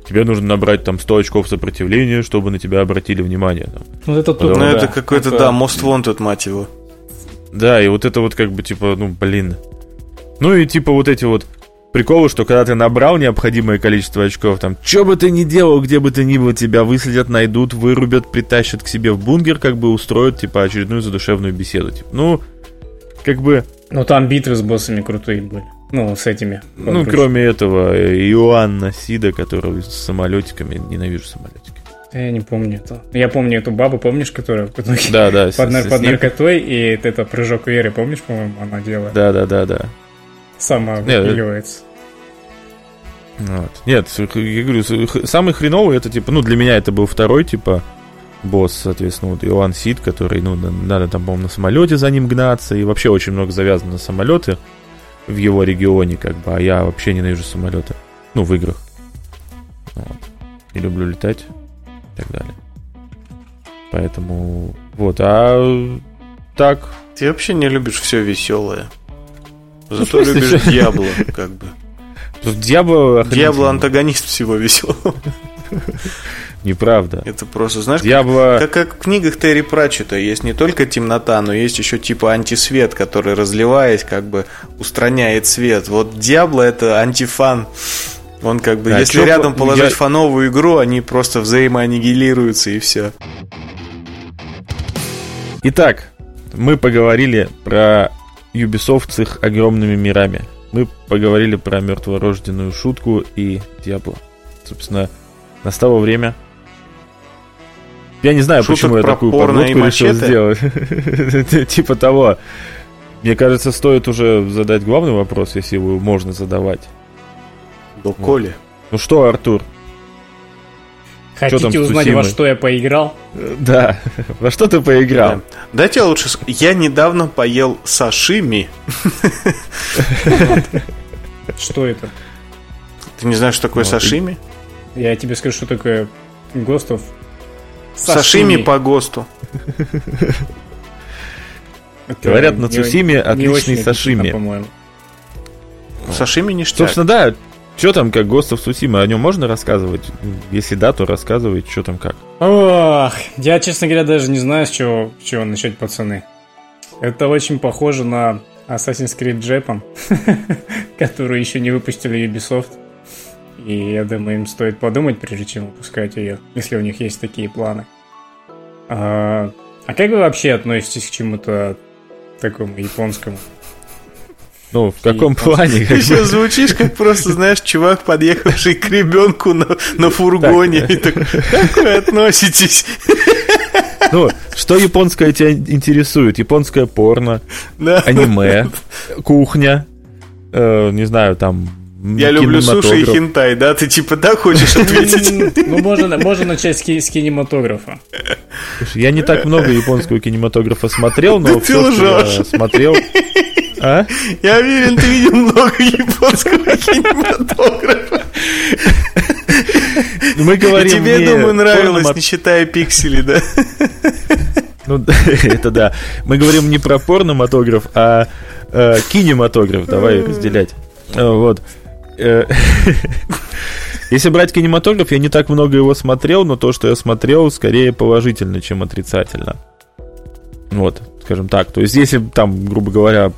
тебе нужно набрать там 100 очков сопротивления, чтобы на тебя обратили внимание, там. Вот это Ну, тупо, Ну, да. это какой-то, Это- да, Most Wanted, мать его. Да, и вот это вот как бы типа, ну, блин. Ну и типа вот эти вот приколы, что когда ты набрал необходимое количество очков, там, что бы ты ни делал, где бы ты ни был, тебя выследят, найдут, вырубят, притащат к себе в бункер, как бы устроят, типа, очередную задушевную беседу. Типа, ну, как бы, Ну, там битвы с боссами крутые были. Ну, с этими. ну, кроме этого, э, Иоанна Сида, который с самолетиками, ненавижу самолетики. Я не помню это. Я помню эту бабу, помнишь, которая в итоге Да, да, с- под, нар- с- под с ней- наркотой, и это прыжок веры, помнишь, по-моему, она делает? Да, да, да, да. Сама Не, выпиливается. Вот. Нет, я говорю, самый хреновый это типа, ну для меня это был второй типа босс, соответственно, вот Иоанн Сид, который, ну, на- надо там, по-моему, на самолете за ним гнаться, и вообще очень много завязано на самолеты в его регионе, как бы, а я вообще ненавижу самолеты. Ну, в играх. Вот. И люблю летать и так далее. Поэтому Вот, а так... Ты вообще не любишь все веселое. Зато ну, любишь Диабло, как бы. Диабло... Диабло антагонист всего веселого. Неправда. Это просто, знаешь, Диабло... как, как в книгах Терри Пратчета есть не только темнота, но есть еще типа антисвет, который, разливаясь, как бы устраняет свет. Вот Диабло это антифан. Он как бы, а если рядом положить я... фановую игру, они просто взаимоаннигилируются и все. Итак, мы поговорили про Ubisoft с их огромными мирами. Мы поговорили про мертворожденную шутку и Диабло. Собственно, настало время. Я не знаю, Шуток почему я такую подводку решил сделать. типа того. Мне кажется, стоит уже задать главный вопрос, если его можно задавать. До Коли. Ну что, Артур, Хотите узнать, во что я поиграл? Да, во что ты поиграл? Да. Дайте лучше... Я недавно поел сашими. Что это? Ты не знаешь, что такое ну, сашими? Я тебе скажу, что такое ГОСТов. Сашими по ГОСТу. Говорят, на Цусиме отличный сашими. По-моему. Сашими ништяк. Собственно, да, что там, как of Tsushima, о нем можно рассказывать? Если да, то рассказывай, что там как. Ох, я, честно говоря, даже не знаю, с чего, с чего начать, пацаны. Это очень похоже на Assassin's Creed Japan, которую еще не выпустили Ubisoft. И я думаю, им стоит подумать, прежде чем выпускать ее, если у них есть такие планы. А, а как вы вообще относитесь к чему-то такому японскому? Ну, в каком плане? Ты сейчас звучишь как просто, знаешь, чувак, подъехавший к ребенку на, на фургоне. Так. И так, как вы относитесь? Ну, что японское тебя интересует? Японское порно, да. аниме, кухня, э, не знаю, там я люблю суши и хентай, да? Ты типа так хочешь ответить? Ну, можно, можно начать с, кинематографа. Слушай, я не так много японского кинематографа смотрел, но да все, что я смотрел... А? Я уверен, ты видел много японского кинематографа. Ну, мы говорим Тебе, думаю, нравилось, порно... не считая пиксели, да? Ну, это да. Мы говорим не про порноматограф, а э, кинематограф. Давай разделять. Вот. Э, если брать кинематограф, я не так много его смотрел, но то, что я смотрел, скорее положительно, чем отрицательно. Вот, скажем так. То есть, если там, грубо говоря,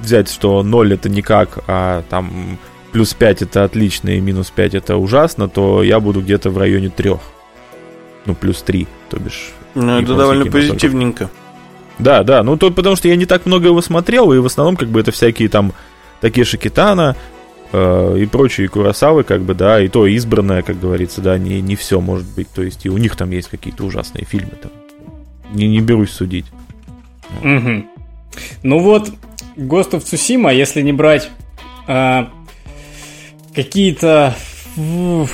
взять, что 0 это никак, а там плюс 5 это отлично и минус 5 это ужасно, то я буду где-то в районе 3. Ну, плюс 3, то бишь. Ну, это довольно позитивненько. Да, да, ну то потому что я не так много его смотрел, и в основном как бы это всякие там такие Шикитана э, и прочие Курасавы, как бы, да, и то избранное, как говорится, да, не, не все может быть, то есть и у них там есть какие-то ужасные фильмы там. Не, не берусь судить. Угу. Ну вот, Ghost of Tsushima, если не брать а, какие-то...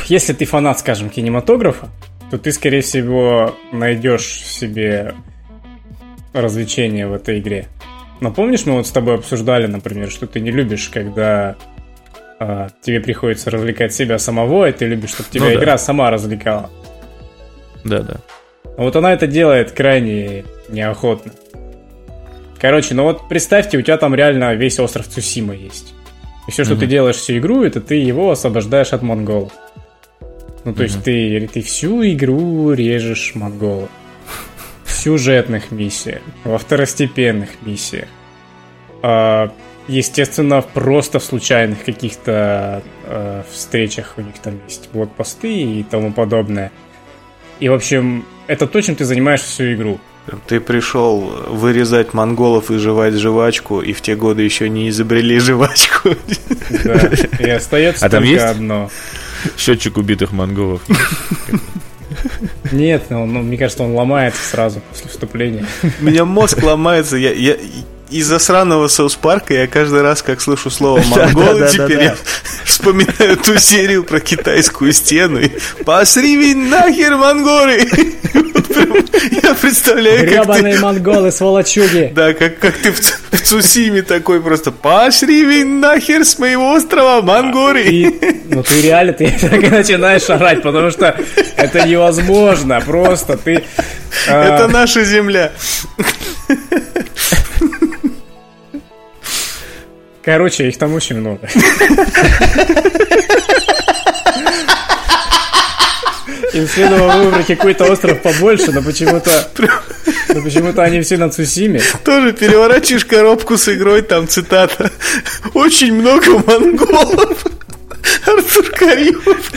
Если ты фанат, скажем, кинематографа, то ты, скорее всего, найдешь себе развлечение в этой игре. Но помнишь, мы вот с тобой обсуждали, например, что ты не любишь, когда а, тебе приходится развлекать себя самого, и ты любишь, чтобы тебя ну, игра да. сама развлекала. Да, да. Вот она это делает крайне неохотно. Короче, ну вот представьте, у тебя там реально весь остров Цусима есть. И все, что mm ты делаешь всю игру, это ты его освобождаешь от монголов. Ну, то mm есть ты, ты всю игру режешь монголов. В сюжетных миссиях, во второстепенных миссиях. А, естественно, просто в случайных каких-то а, встречах у них там есть блокпосты и тому подобное. И, в общем, это то, чем ты занимаешь всю игру. Ты пришел вырезать монголов и жевать жвачку, и в те годы еще не изобрели жвачку. Да, и остается а только есть одно. Счетчик убитых монголов. Нет, ну, ну, мне кажется, он ломается сразу после вступления. У меня мозг ломается. Я, я, из-за сраного Соус Парка я каждый раз, как слышу слово монголы, теперь я вспоминаю ту серию про китайскую стену. Посри нахер монголы! Я представляю, Гребаные монголы, сволочуги. Да, как, как ты в, в Цусиме такой просто Пошли нахер с моего острова, монголы. И, ну ты реально, ты так и начинаешь орать, потому что это невозможно. Просто ты Это наша земля. Короче, их там очень много. Им следовало выбрать какой-то остров побольше, но почему-то но почему-то они все на Цусиме. Тоже переворачиваешь коробку с игрой, там цитата. Очень много монголов. Артур Каримов,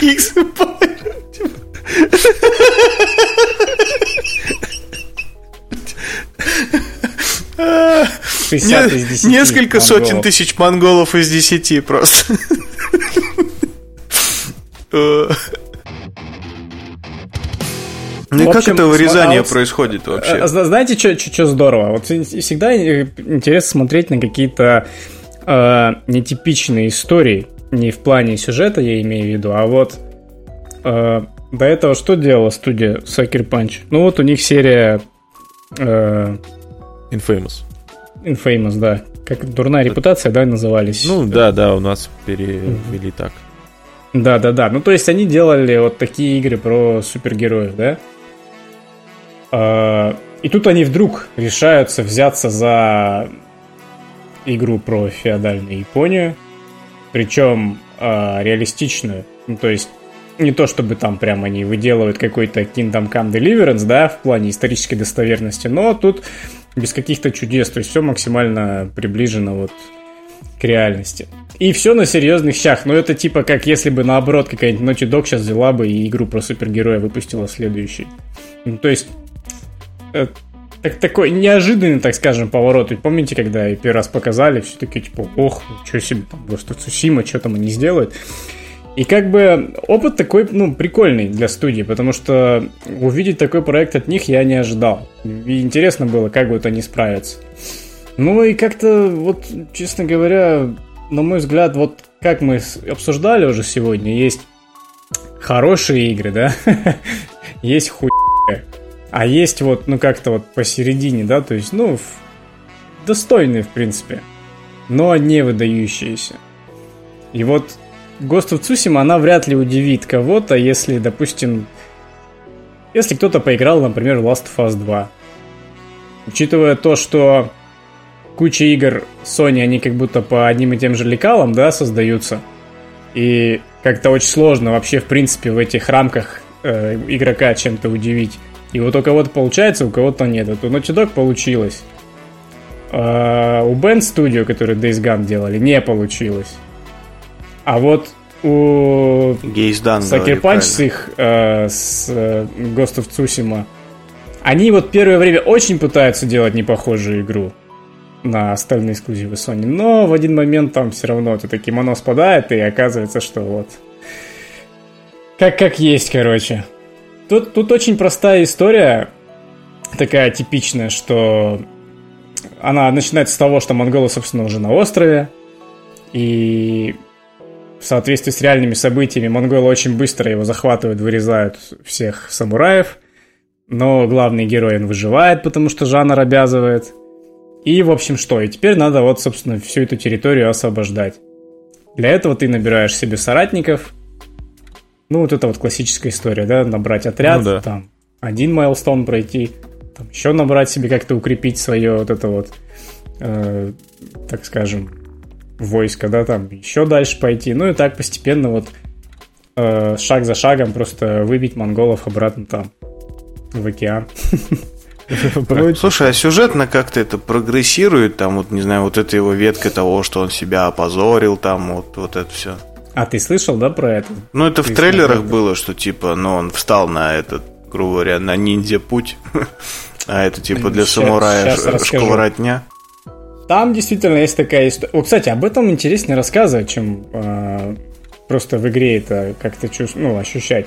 X Несколько сотен тысяч монголов из десяти просто. Ну и как это вырезание а вот, происходит вообще? А, знаете, что здорово? Вот всегда интересно смотреть на какие-то э, нетипичные истории. Не в плане сюжета, я имею в виду, а вот э, до этого что делала студия Sucker Punch? Ну вот у них серия... Э, Infamous. Infamous, да. Как дурная репутация, да, назывались? Ну да, да, у нас перевели так. Да, да, да. Ну, то есть они делали вот такие игры про супергероев, да? А, и тут они вдруг решаются взяться за игру про феодальную Японию, причем э, реалистичную. Ну, то есть не то чтобы там прям они выделывают какой-то Kingdom Come Deliverance, да, в плане исторической достоверности, но тут без каких-то чудес, то есть все максимально приближено вот к реальности. И все на серьезных щах. Но это типа как если бы наоборот какая-нибудь Naughty Dog сейчас взяла бы и игру про супергероя выпустила следующий. Ну, то есть Э, так, такой неожиданный, так скажем, поворот. Ведь помните, когда первый раз показали, все таки типа, ох, что себе, там, просто Цусима, что там они сделают. И как бы опыт такой, ну, прикольный для студии, потому что увидеть такой проект от них я не ожидал. И интересно было, как вот они справятся. Ну и как-то, вот, честно говоря, на мой взгляд, вот как мы обсуждали уже сегодня, есть хорошие игры, да, есть хуй а есть вот, ну, как-то вот посередине, да, то есть, ну, достойные, в принципе, но не выдающиеся. И вот Ghost of Tsushima, она вряд ли удивит кого-то, если, допустим, если кто-то поиграл, например, Last of Us 2. Учитывая то, что куча игр Sony, они как будто по одним и тем же лекалам, да, создаются. И как-то очень сложно вообще, в принципе, в этих рамках э, игрока чем-то удивить. И вот у кого-то получается, у кого-то нет. Вот у Naughty Dog получилось. А у Band Studio, которые Days Gone делали, не получилось. А вот у Sucker Punch с их э, с э, Ghost of Tsushima они вот первое время очень пытаются делать непохожую игру на остальные эксклюзивы Sony, но в один момент там все равно это таки кимоно спадает, и оказывается, что вот как как есть, короче. Тут, тут очень простая история, такая типичная, что она начинается с того, что монголы, собственно, уже на острове, и в соответствии с реальными событиями монголы очень быстро его захватывают, вырезают всех самураев, но главный герой, он выживает, потому что жанр обязывает. И, в общем, что? И теперь надо вот, собственно, всю эту территорию освобождать. Для этого ты набираешь себе соратников – ну, вот это вот классическая история, да, набрать отряд, ну, да. там, один майлстон пройти, там, еще набрать себе как-то укрепить свое вот это вот, э, так скажем, войско, да, там, еще дальше пойти. Ну и так постепенно вот э, шаг за шагом просто выбить монголов обратно там, в океан. Слушай, а сюжетно как-то это прогрессирует, там, вот, не знаю, вот эта его ветка того, что он себя опозорил, там, вот, вот это все. А ты слышал, да, про это? Ну, это ты в трейлерах смотрел, было, что типа, ну, он встал на этот, грубо говоря, на ниндзя путь. а это типа для самурая шковоротня. Там действительно есть такая история. Вот, кстати, об этом интереснее рассказывать, чем э, просто в игре это как-то чувств... ну, ощущать.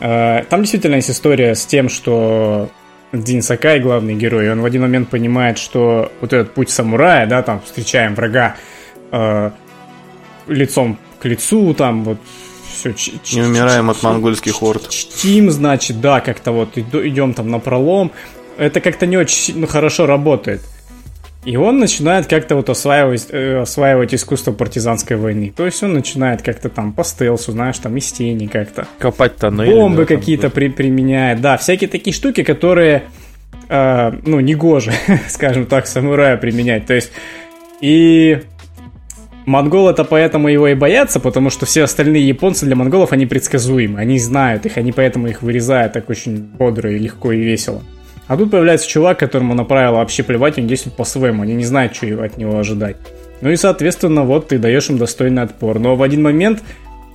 Э, там действительно есть история с тем, что Дин Сакай, главный герой, он в один момент понимает, что вот этот путь самурая, да, там встречаем врага э, лицом к лицу, там вот все. Не умираем от монгольских орд. Чтим, значит, да, как-то вот идем там на пролом. Это как-то не очень ну, хорошо работает. И он начинает как-то вот осваивать, э, осваивать искусство партизанской войны. То есть он начинает как-то там по стелсу, знаешь, там из тени как-то. Копать тоннели. Бомбы да, какие-то при, применяет. Да, всякие такие штуки, которые, э, ну, не гоже, скажем так, самурая применять. То есть, и Монголы-то поэтому его и боятся, потому что все остальные японцы для монголов, они предсказуемы. Они знают их, они поэтому их вырезают так очень бодро и легко и весело. А тут появляется чувак, которому на правила вообще плевать, он действует по-своему, они не знают, что от него ожидать. Ну и, соответственно, вот ты даешь им достойный отпор. Но в один момент,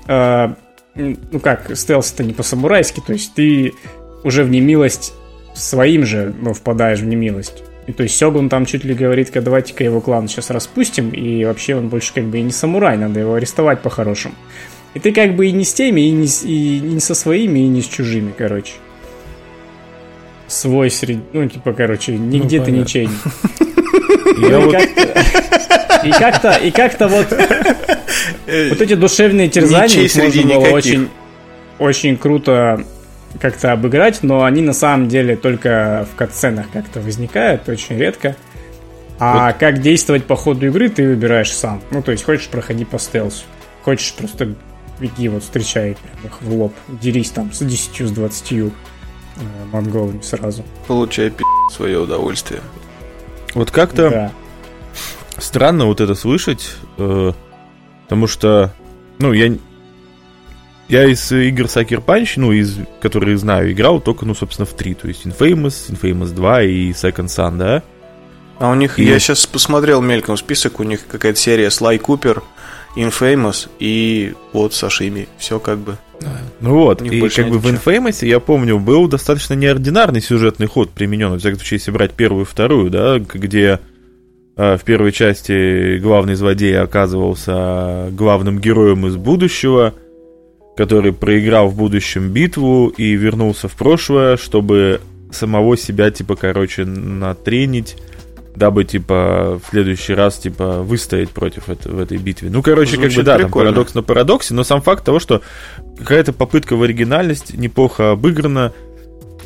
э, ну как, стелс это не по-самурайски, то есть ты уже в немилость своим же, ну, впадаешь в немилость. И то есть Сёгун там чуть ли говорит, ка давайте-ка его клан сейчас распустим, и вообще он больше как бы и не самурай, надо его арестовать по-хорошему. И ты как бы и не с теми, и не, с, и не со своими, и не с чужими, короче свой среди... Ну, типа, короче, нигде ну, ты ничей. И как-то, и как-то вот вот эти душевные терзания можно было очень, очень круто как-то обыграть, но они на самом деле только в катсценах как-то возникают, очень редко. А вот. как действовать по ходу игры, ты выбираешь сам. Ну, то есть, хочешь, проходи по стелсу. Хочешь, просто беги, вот встречай прям их в лоб. Дерись там с 10, с 20 Э, монголами сразу. Получай пи*** свое удовольствие. Вот как-то да. странно вот это слышать, э, потому что, ну, я я из игр Sucker Punch, ну, из, которые знаю, играл только, ну, собственно, в три. То есть Infamous, Infamous 2 и Second Sun, да? А у них, и... я сейчас посмотрел мельком список, у них какая-то серия Sly Cooper, Infamous и вот Сашими. Все как бы. Ну вот, и как бы в Infamous, я помню, был достаточно неординарный сюжетный ход применен, в всяком случае, если брать первую и вторую, да, где э, в первой части главный злодей оказывался главным героем из будущего, который проиграл в будущем битву и вернулся в прошлое, чтобы самого себя, типа, короче, натренить дабы, типа, в следующий раз, типа, выстоять против это, в этой битве. Ну, короче, Звучит как бы, да, прикольно. там парадокс на парадоксе, но сам факт того, что какая-то попытка в оригинальность неплохо обыграна,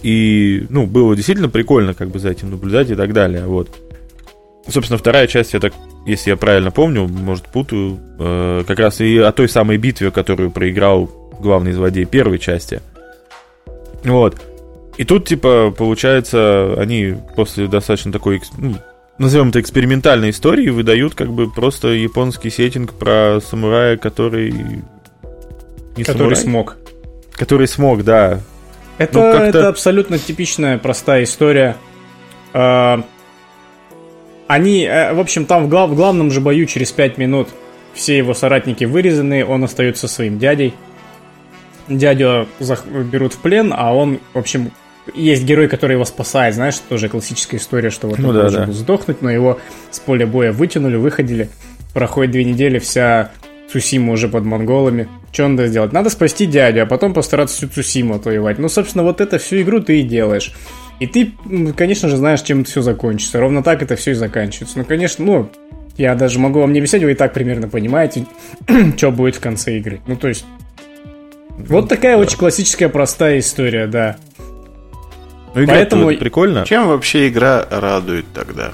и, ну, было действительно прикольно, как бы, за этим наблюдать и так далее, вот. Собственно, вторая часть, я так, если я правильно помню, может, путаю, э, как раз и о той самой битве, которую проиграл главный злодей первой части. Вот. И тут, типа, получается, они после достаточно такой, ну, назовем это экспериментальной историей, выдают как бы просто японский сеттинг про самурая, который... Не который самурай, смог. Который смог, да. Это, ну, это абсолютно типичная простая история. А, они, э, в общем, там в, глав, в главном же бою через 5 минут все его соратники вырезаны, он остается своим дядей. Дядю берут в плен, а он, в общем, есть герой, который его спасает, знаешь, тоже классическая история, что вот ну, он да, должен да. был сдохнуть, но его с поля боя вытянули, выходили. Проходит две недели, вся Цусима уже под монголами. Что надо сделать? Надо спасти дядю, а потом постараться всю Цусиму отвоевать. Ну, собственно, вот это всю игру ты и делаешь. И ты, конечно же, знаешь, чем это все закончится. Ровно так это все и заканчивается. Ну, конечно, ну, я даже могу вам не объяснять, вы и так примерно понимаете, что будет в конце игры. Ну, то есть, вот такая да. очень классическая простая история, да. Ну, Поэтому прикольно. Чем вообще игра радует тогда?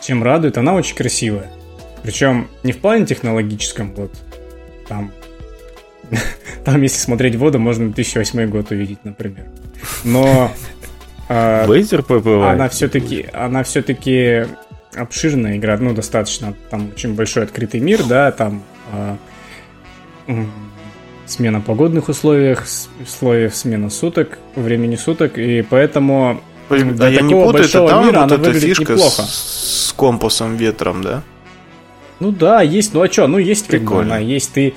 Чем радует? Она очень красивая. Причем не в плане технологическом, вот там, там если смотреть воду, можно 2008 год увидеть, например. Но Бейзер она все-таки, она все-таки обширная игра, ну достаточно, там очень большой открытый мир, да, там э, смена погодных условиях, условиях смена суток, времени суток, и поэтому Блин, для а я не путаю, это там мира вот эта фишка неплохо. С, с компасом ветром, да? Ну да, есть, ну а что, ну есть Прикольно. как бы она, есть ты,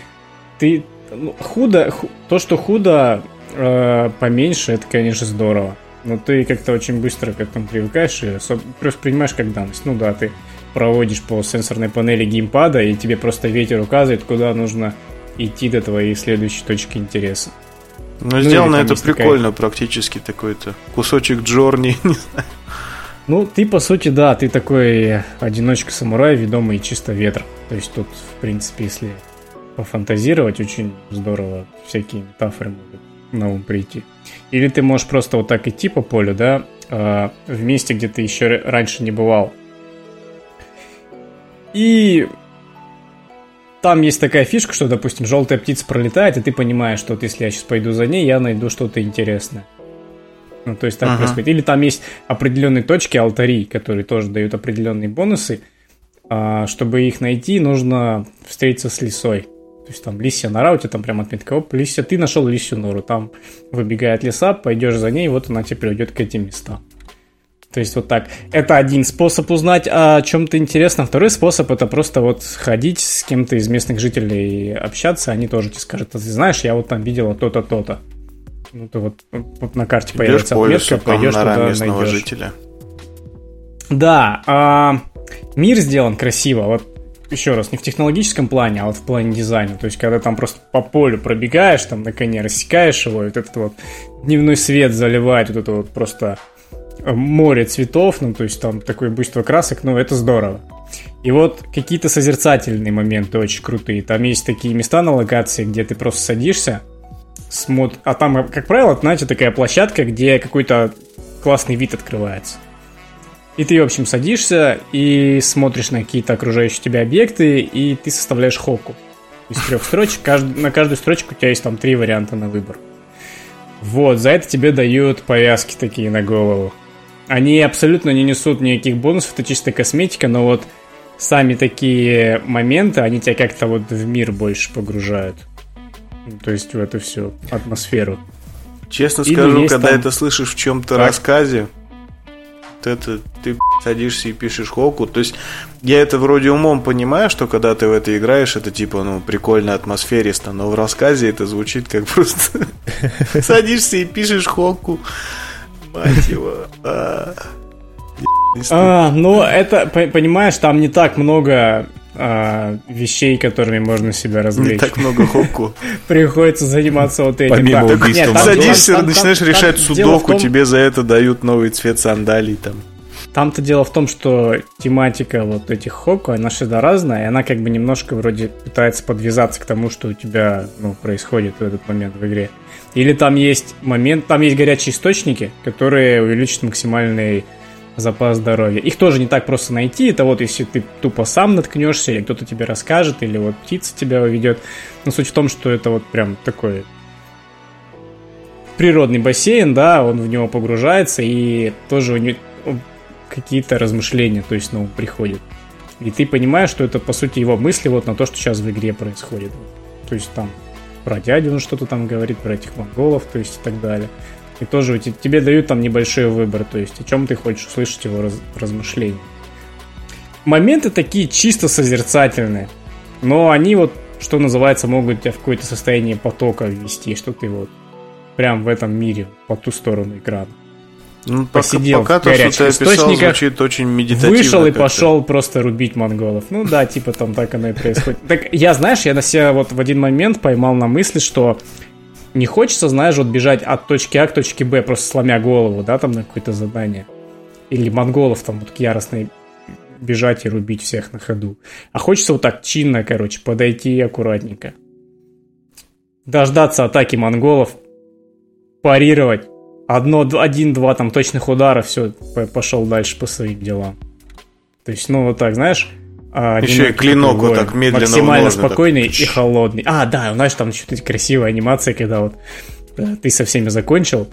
ты ну, худо, ху, то, что худо э, поменьше, это, конечно, здорово. Но ты как-то очень быстро к этому привыкаешь и просто принимаешь как данность. Ну да, ты проводишь по сенсорной панели геймпада, и тебе просто ветер указывает, куда нужно идти до твоей следующей точки интереса. Ну, ну сделано это прикольно, такая... практически такой-то кусочек Джорни, не знаю. Ну, ты, по сути, да, ты такой одиночка-самурай, ведомый чисто ветром. То есть тут, в принципе, если пофантазировать, очень здорово всякие метафоры могут на ум прийти. Или ты можешь просто вот так идти по полю, да, а, в месте, где ты еще раньше не бывал. И там есть такая фишка, что, допустим, желтая птица пролетает, и ты понимаешь, что вот если я сейчас пойду за ней, я найду что-то интересное. Ну, то есть так uh-huh. происходит. Или там есть определенные точки, алтари, которые тоже дают определенные бонусы. А, чтобы их найти, нужно встретиться с лисой. То есть там лисья нора, у тебя там прям отметка, оп, лисья, ты нашел лисью нору, там выбегает лиса, пойдешь за ней, вот она тебе приведет к этим местам. То есть вот так. Это один способ узнать о чем-то интересном. Второй способ это просто вот ходить с кем-то из местных жителей и общаться. Они тоже тебе скажут, ты знаешь, я вот там видела то-то, то-то. Ну, ты вот, вот на карте появится отметка, пойдешь туда найдешь. жителя. Да, а, мир сделан красиво. Вот еще раз, не в технологическом плане, а вот в плане дизайна. То есть, когда там просто по полю пробегаешь, там на коне рассекаешь его, и вот этот вот дневной свет заливает вот это вот просто море цветов, ну, то есть там такое буйство красок, ну, это здорово. И вот какие-то созерцательные моменты очень крутые. Там есть такие места на локации, где ты просто садишься, смотр... а там, как правило, знаете, такая площадка, где какой-то классный вид открывается. И ты, в общем, садишься и смотришь на какие-то окружающие тебя объекты, и ты составляешь хоку. Из трех строчек. Кажд... На каждую строчку у тебя есть там три варианта на выбор. Вот, за это тебе дают повязки такие на голову. Они абсолютно не несут никаких бонусов, это чисто косметика, но вот сами такие моменты, они тебя как-то вот в мир больше погружают. То есть в эту всю атмосферу. Честно Или скажу, когда там... это слышишь в чем-то рассказе, то это ты садишься и пишешь хоку. То есть я это вроде умом понимаю, что когда ты в это играешь, это типа, ну, прикольно атмосферисто, но в рассказе это звучит как просто садишься и пишешь хоку. Мать его. А, а ну это, понимаешь, там не так много а, вещей, которыми можно себя развлечь. Не так много хоку. Приходится заниматься вот этим. Помимо да. убийства. Нет, Садишься, там, начинаешь там, решать судоку, том... тебе за это дают новый цвет сандалий там. Там-то дело в том, что тематика вот этих хоку, она всегда разная, и она как бы немножко вроде пытается подвязаться к тому, что у тебя ну, происходит в этот момент в игре. Или там есть момент, там есть горячие источники, которые увеличат максимальный запас здоровья. Их тоже не так просто найти. Это вот если ты тупо сам наткнешься, или кто-то тебе расскажет, или вот птица тебя уведет. Но суть в том, что это вот прям такой природный бассейн, да, он в него погружается, и тоже у него какие-то размышления, то есть, ну, приходят. И ты понимаешь, что это, по сути, его мысли вот на то, что сейчас в игре происходит. То есть там про дядю он что-то там говорит, про этих монголов, то есть и так далее. И тоже тебе дают там небольшой выбор, то есть о чем ты хочешь услышать его раз, размышления. Моменты такие чисто созерцательные, но они вот, что называется, могут тебя в какое-то состояние потока ввести, что ты вот прям в этом мире, по ту сторону экрана. Ну, посидел пока, пока в горячих то, источниках, звучит очень медитативно. Вышел и пошел просто рубить монголов. Ну да, типа там так оно и происходит. Так я, знаешь, я на себя вот в один момент поймал на мысли, что не хочется, знаешь, вот бежать от точки А к точке Б, просто сломя голову, да, там на какое-то задание. Или монголов там вот яростно бежать и рубить всех на ходу. А хочется вот так чинно, короче, подойти аккуратненько. Дождаться атаки монголов, парировать, одно, один-два там точных удара, все, пошел дальше по своим делам. То есть, ну, вот так, знаешь, а, Еще и клинок вот так медленно Максимально спокойный так. и холодный. А, да, знаешь, там что-то красивая анимация, когда вот да, ты со всеми закончил,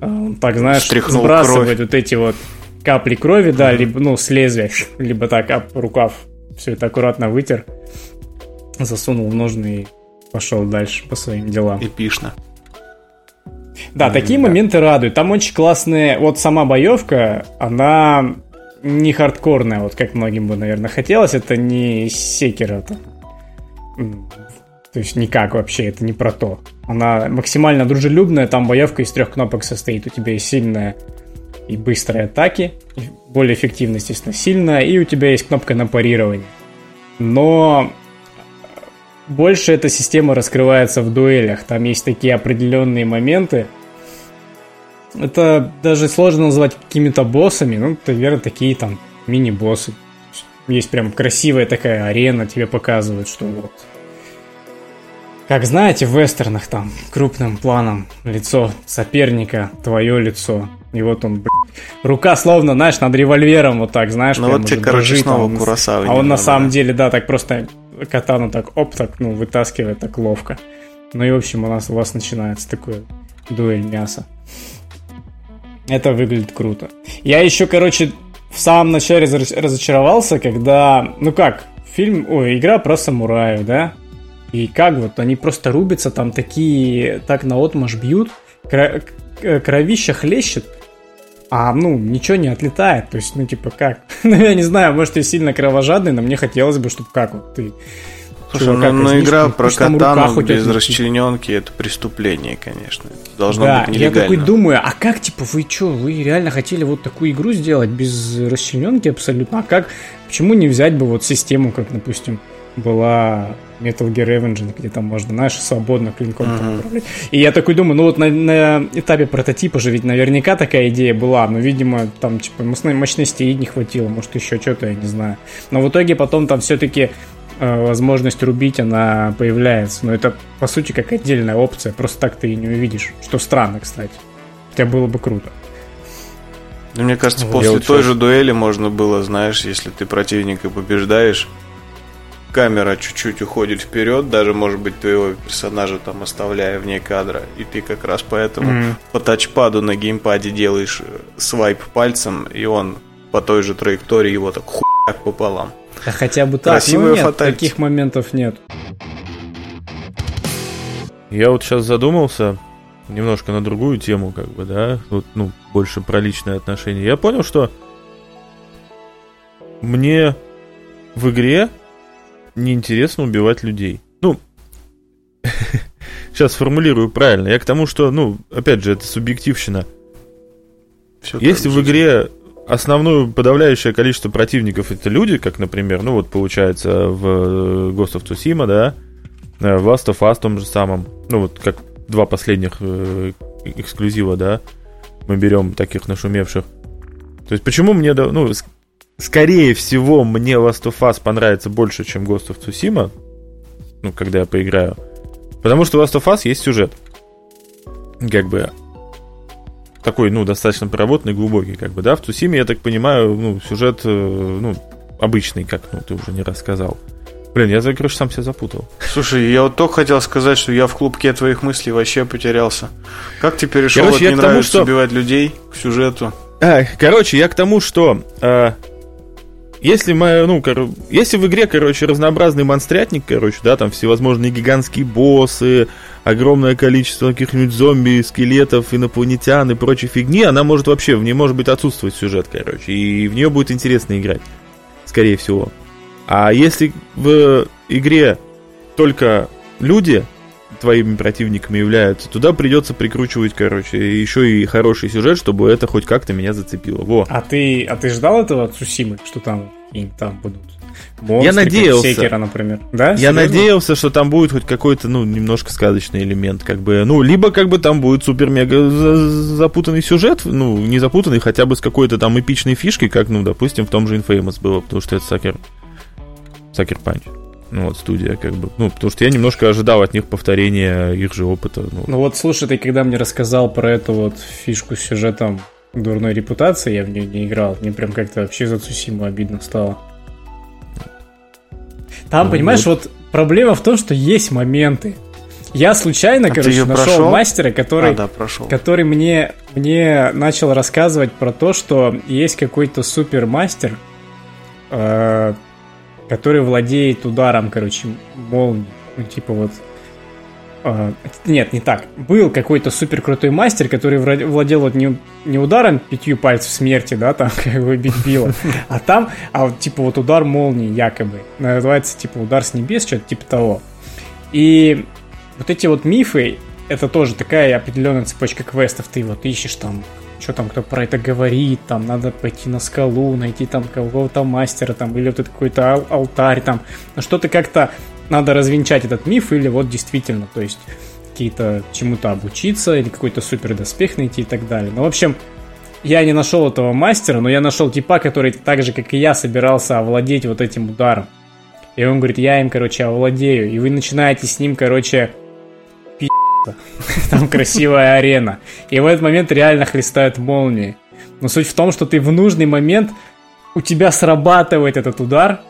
а он так, знаешь, Стряхнул сбрасывает кровь. вот эти вот капли крови, да, либо, ну, с лезвия, либо так, об рукав все это аккуратно вытер, засунул в ножны и пошел дальше по своим делам. Эпично. Да, такие да. моменты радуют. Там очень классные... Вот сама боевка, она не хардкорная, вот как многим бы, наверное, хотелось. Это не секера. То есть никак вообще, это не про то. Она максимально дружелюбная, там боевка из трех кнопок состоит. У тебя есть сильная и быстрые атаки, более эффективная, естественно, сильная, и у тебя есть кнопка на парирование. Но больше эта система раскрывается в дуэлях. Там есть такие определенные моменты. Это даже сложно назвать какими-то боссами. Ну, наверное, такие там мини-боссы. Есть прям красивая такая арена, тебе показывают, что вот... Как знаете, в вестернах там крупным планом лицо соперника, твое лицо. И вот он, блядь, рука словно, знаешь, над револьвером вот так, знаешь. Ну вот тебе, короче, дрожит, снова Курасава. А он на самом деле, да, так просто катану так, оп, так, ну, вытаскивает так ловко. Ну и, в общем, у нас у вас начинается такой дуэль мяса. Это выглядит круто. Я еще, короче, в самом начале разочаровался, когда, ну как, фильм, ой, игра про самураев, да? И как вот, они просто рубятся, там такие, так на отмаш бьют, кровища хлещет, а, ну, ничего не отлетает. То есть, ну, типа, как? ну, я не знаю, может, я сильно кровожадный, но мне хотелось бы, чтобы как вот ты... Слушай, ну, ну игра про катану без расчлененки это преступление, конечно. Должно да, быть нелегально. я такой думаю, а как, типа, вы что, вы реально хотели вот такую игру сделать без расчлененки абсолютно? А как, почему не взять бы вот систему, как, допустим, была Metal Gear Revengeance, где там можно, знаешь, свободно клинком uh-huh. управлять. И я такой думаю, ну вот на, на этапе прототипа же ведь наверняка такая идея была, но, видимо, там, типа, мощностей не хватило, может, еще что-то, я не знаю. Но в итоге потом там все-таки э, возможность рубить, она появляется. Но это, по сути, как отдельная опция, просто так ты и не увидишь. Что странно, кстати. Хотя было бы круто. Ну, мне кажется, после я той же дуэли можно было, знаешь, если ты противника побеждаешь, камера чуть-чуть уходит вперед, даже, может быть, твоего персонажа там оставляя вне кадра, и ты как раз поэтому mm-hmm. по тачпаду на геймпаде делаешь э, свайп пальцем, и он по той же траектории его так хуяк пополам. А хотя бы так, Красивая ну нет, фатальность. таких моментов нет. Я вот сейчас задумался немножко на другую тему, как бы, да, вот, ну, больше про личные отношения. Я понял, что мне в игре неинтересно убивать людей. Ну, сейчас формулирую правильно. Я к тому, что, ну, опять же, это субъективщина. Все Если в игре основное подавляющее количество противников это люди, как, например, ну вот получается в э, Ghost of Tsushima, да, э, в Last of Us том же самом, ну вот как два последних э, эксклюзива, да, мы берем таких нашумевших. То есть почему мне, ну, скорее всего, мне Last of Us понравится больше, чем Ghost of Tsushima, ну, когда я поиграю. Потому что в Last of Us есть сюжет. Как бы такой, ну, достаточно проработанный, глубокий, как бы, да. В Цусиме, я так понимаю, ну, сюжет, э, ну, обычный, как, ну, ты уже не рассказал. Блин, я, короче, сам себя запутал. Слушай, я вот только хотел сказать, что я в клубке твоих мыслей вообще потерялся. Как ты перешел короче, от не нравится что... убивать людей к сюжету? А, короче, я к тому, что э, если, мы, ну, кор... если в игре, короче, разнообразный монстрятник, короче, да, там всевозможные гигантские боссы, огромное количество каких-нибудь зомби, скелетов, инопланетян и прочей фигни, она может вообще, в ней может быть отсутствовать сюжет, короче, и в нее будет интересно играть, скорее всего. А если в игре только люди, твоими противниками являются, туда придется прикручивать, короче, еще и хороший сюжет, чтобы это хоть как-то меня зацепило. Во. А ты, а ты ждал этого от Сусимы, что там там будут? Монстры, я надеялся. Секера, например. Да? Я Серьезно? надеялся, что там будет хоть какой-то, ну, немножко сказочный элемент, как бы. Ну, либо как бы там будет супер-мега запутанный сюжет, ну, не запутанный, хотя бы с какой-то там эпичной фишкой, как, ну, допустим, в том же Infamous было, потому что это Сакер. Сакер Панч. Ну вот студия как бы. Ну, потому что я немножко ожидал от них повторения их же опыта. Ну, ну вот слушай, ты когда мне рассказал про эту вот фишку с сюжетом дурной репутации, я в нее не играл. Мне прям как-то вообще за Цусиму обидно стало. Там, ну, понимаешь, вот. вот проблема в том, что есть моменты. Я случайно, а короче, нашел прошел? мастера, который, а, да, прошел. который мне, мне начал рассказывать про то, что есть какой-то супермастер, э, который владеет ударом, короче, молнии. Ну, типа вот... Э, нет, не так. Был какой-то супер крутой мастер, который владел вот не, не ударом пятью пальцев смерти, да, там, как бы бить а там, а вот типа вот удар молнии якобы. Называется типа удар с небес, что-то типа того. И вот эти вот мифы, это тоже такая определенная цепочка квестов. Ты вот ищешь там что там кто про это говорит, там надо пойти на скалу, найти там какого-то мастера, там, или вот это какой-то ал- алтарь, там, ну, что-то как-то надо развенчать этот миф, или вот действительно, то есть какие-то чему-то обучиться, или какой-то супер доспех найти и так далее. Ну, в общем, я не нашел этого мастера, но я нашел типа, который так же, как и я, собирался овладеть вот этим ударом. И он говорит, я им, короче, овладею. И вы начинаете с ним, короче, Там красивая арена. И в этот момент реально хлестают молнии. Но суть в том, что ты в нужный момент, у тебя срабатывает этот удар,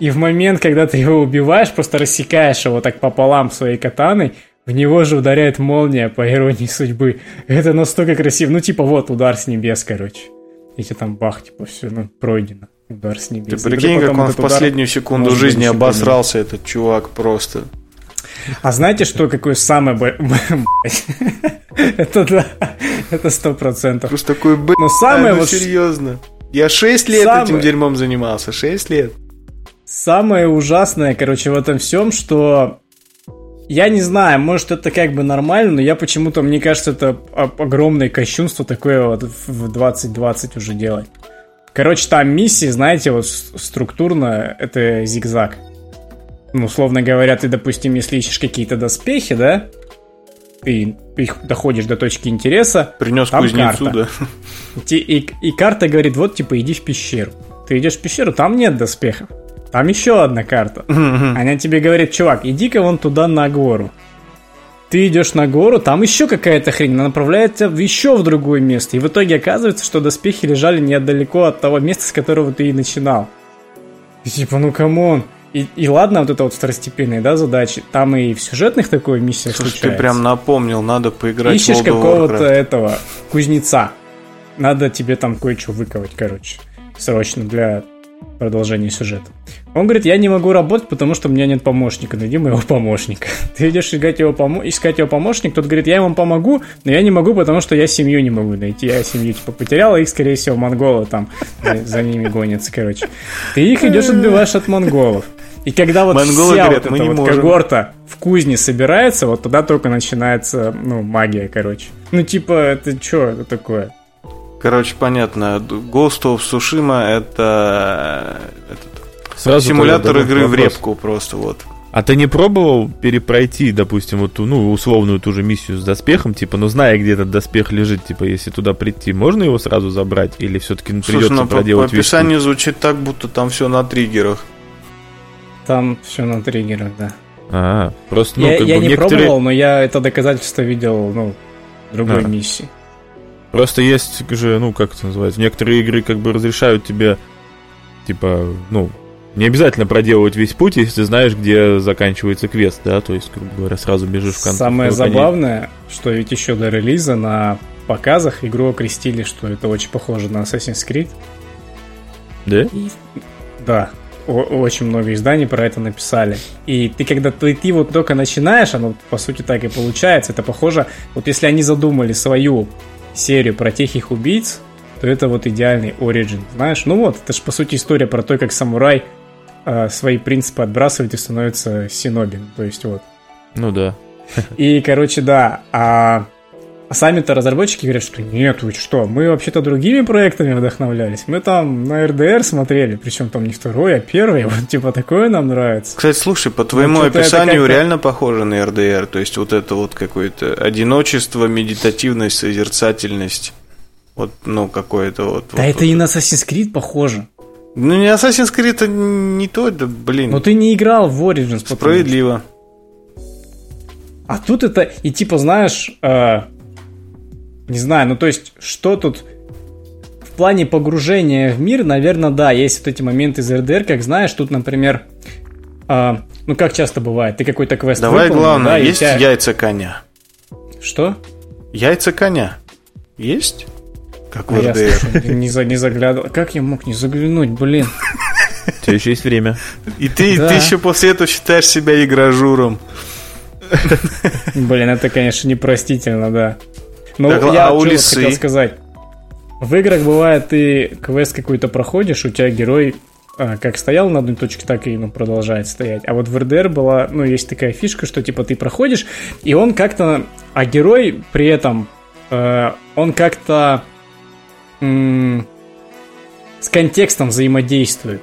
и в момент, когда ты его убиваешь, просто рассекаешь его так пополам своей катаной, в него же ударяет молния, по иронии судьбы. Это настолько красиво. Ну, типа, вот удар с небес, короче. И тебе там бах, типа, все, ну, пройдено. Удар с небес. Ты прикинь, как он в последнюю секунду жизни обосрался, этот чувак, просто. А знаете, что какое самое... Это да, это сто процентов. Просто такой, блин, Но самое ну вот... серьезно. Я 6 лет этим дерьмом занимался, 6 лет. Самое ужасное, короче, в этом всем, что я не знаю, может это как бы нормально, но я почему-то, мне кажется, это огромное кощунство такое вот в 2020 уже делать. Короче, там миссии, знаете, вот структурно это зигзаг. Ну, условно говоря, ты, допустим, если ищешь какие-то доспехи, да, ты их доходишь до точки интереса, Принес Там кузнецу, карта. да. Ти- И, и карта говорит, вот, типа, иди в пещеру. Ты идешь в пещеру, там нет доспехов. Там еще одна карта. Она тебе говорит, чувак, иди-ка вон туда на гору. Ты идешь на гору, там еще какая-то хрень, она направляет тебя еще в другое место. И в итоге оказывается, что доспехи лежали недалеко от того места, с которого ты и начинал. И типа, ну come on. И, и ладно, вот это вот второстепенные, да, задачи. Там и в сюжетных такой миссия Слушай, случается. ты прям напомнил, надо поиграть Ищешь в of какого-то этого кузнеца. Надо тебе там кое-что выковать, короче. Срочно для продолжения сюжета. Он говорит, я не могу работать, потому что у меня нет помощника. Найди моего помощника. Ты идешь искать его, помо... искать его помощник, тот говорит, я вам помогу, но я не могу, потому что я семью не могу найти. Я семью типа потерял, и их, скорее всего, монголы там за, за ними гонятся, короче. Ты их идешь отбиваешь от монголов. И когда вот Монголы вся говорят, вот «Мы эта не вот можем». когорта в кузне собирается, вот тогда только начинается, ну, магия, короче. Ну, типа, это что это такое? Короче, понятно. Ghost of Tsushima это, это Сразу симулятор игры в вопрос. репку просто вот. А ты не пробовал перепройти, допустим, вот ту, ну, условную ту же миссию с доспехом, типа, ну, зная, где этот доспех лежит, типа, если туда прийти, можно его сразу забрать? Или все-таки Слушай, придется ну, по, по проделать весь путь? описанию звучит так, будто там все на триггерах. Там все на триггерах, да. А, просто, ну, я как я бы не некоторые... пробовал, но я это доказательство видел, ну, в другой А. миссии. Просто есть же, ну, как это называется, некоторые игры как бы разрешают тебе, типа, ну, не обязательно проделывать весь путь, если ты знаешь, где заканчивается квест, да, то есть, грубо говоря, сразу бежишь в конце. Самое забавное, что ведь еще до релиза на показах игру окрестили, что это очень похоже на Assassin's Creed. Да? И- да, очень много изданий про это написали. И ты когда ты, ты вот только начинаешь, оно по сути так и получается. Это похоже, вот если они задумали свою серию про тихих убийц, то это вот идеальный оригин, знаешь? Ну вот, это же по сути история про то, как самурай э, свои принципы отбрасывает и становится синобин. То есть вот. Ну да. И, короче, да, а а сами-то разработчики говорят, что нет, вы что, мы вообще-то другими проектами вдохновлялись. Мы там на РДР смотрели, причем там не второй, а первый. Вот типа такое нам нравится. Кстати, слушай, по твоему это описанию реально похоже на РДР. То есть вот это вот какое-то одиночество, медитативность, созерцательность. Вот, ну, какое-то вот... Да вот- это и на Assassin's Creed похоже. Ну, не Assassin's Creed это не то, да, блин. Но ты не играл в Origins. потому- Справедливо. А тут это, и типа, знаешь, э, не знаю, ну то есть, что тут в плане погружения в мир, наверное, да, есть вот эти моменты из РДР, как знаешь, тут, например, э, ну как часто бывает, ты какой-то квест Давай выполнил, главное, да, есть тебя- яйца коня? Что? Яйца коня. Есть? Как в А я, РДР. слушай, не, за, не заглядывал. Как я мог не заглянуть, блин? У тебя еще есть время. И ты, Да. ты еще после этого считаешь себя игражуром. Блин, это, конечно, непростительно, да. Но Так, я а у лисы? хотел сказать. В играх бывает, ты квест какой-то проходишь, у тебя герой а, как стоял на одной точке, так и ну, продолжает стоять. А вот в РДР была, ну, есть такая фишка, что типа ты проходишь, и он как-то, а герой при этом, э, он как-то м, с контекстом взаимодействует.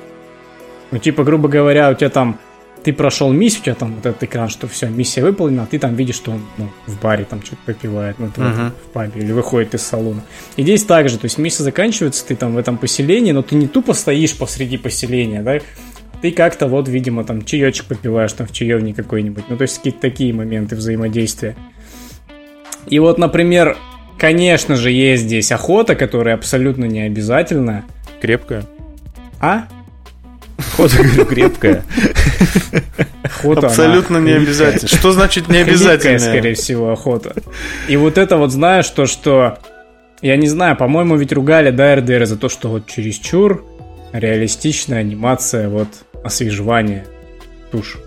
Ну, типа, грубо говоря, у тебя там ты прошел миссию, у тебя там вот этот экран, что все, миссия выполнена, а ты там видишь, что он ну, в баре там что-то попивает, ну, Мгм. в пабе, или выходит из салона. И здесь также, то есть миссия заканчивается, ты там в этом поселении, но ты не тупо стоишь посреди поселения, да, ты как-то вот, видимо, там чаечек попиваешь там в чаевне какой-нибудь, ну, то есть какие-то такие моменты взаимодействия. И вот, например, конечно же, есть здесь охота, которая абсолютно не обязательна. Крепкая. А? Охота, говорю, крепкая. Охота, Абсолютно не обязательно. Что значит не обязательно? скорее всего, охота. И вот это вот, знаешь, то, что... Я не знаю, по-моему, ведь ругали, да, РДР за то, что вот чересчур реалистичная анимация, вот, освежевание туш.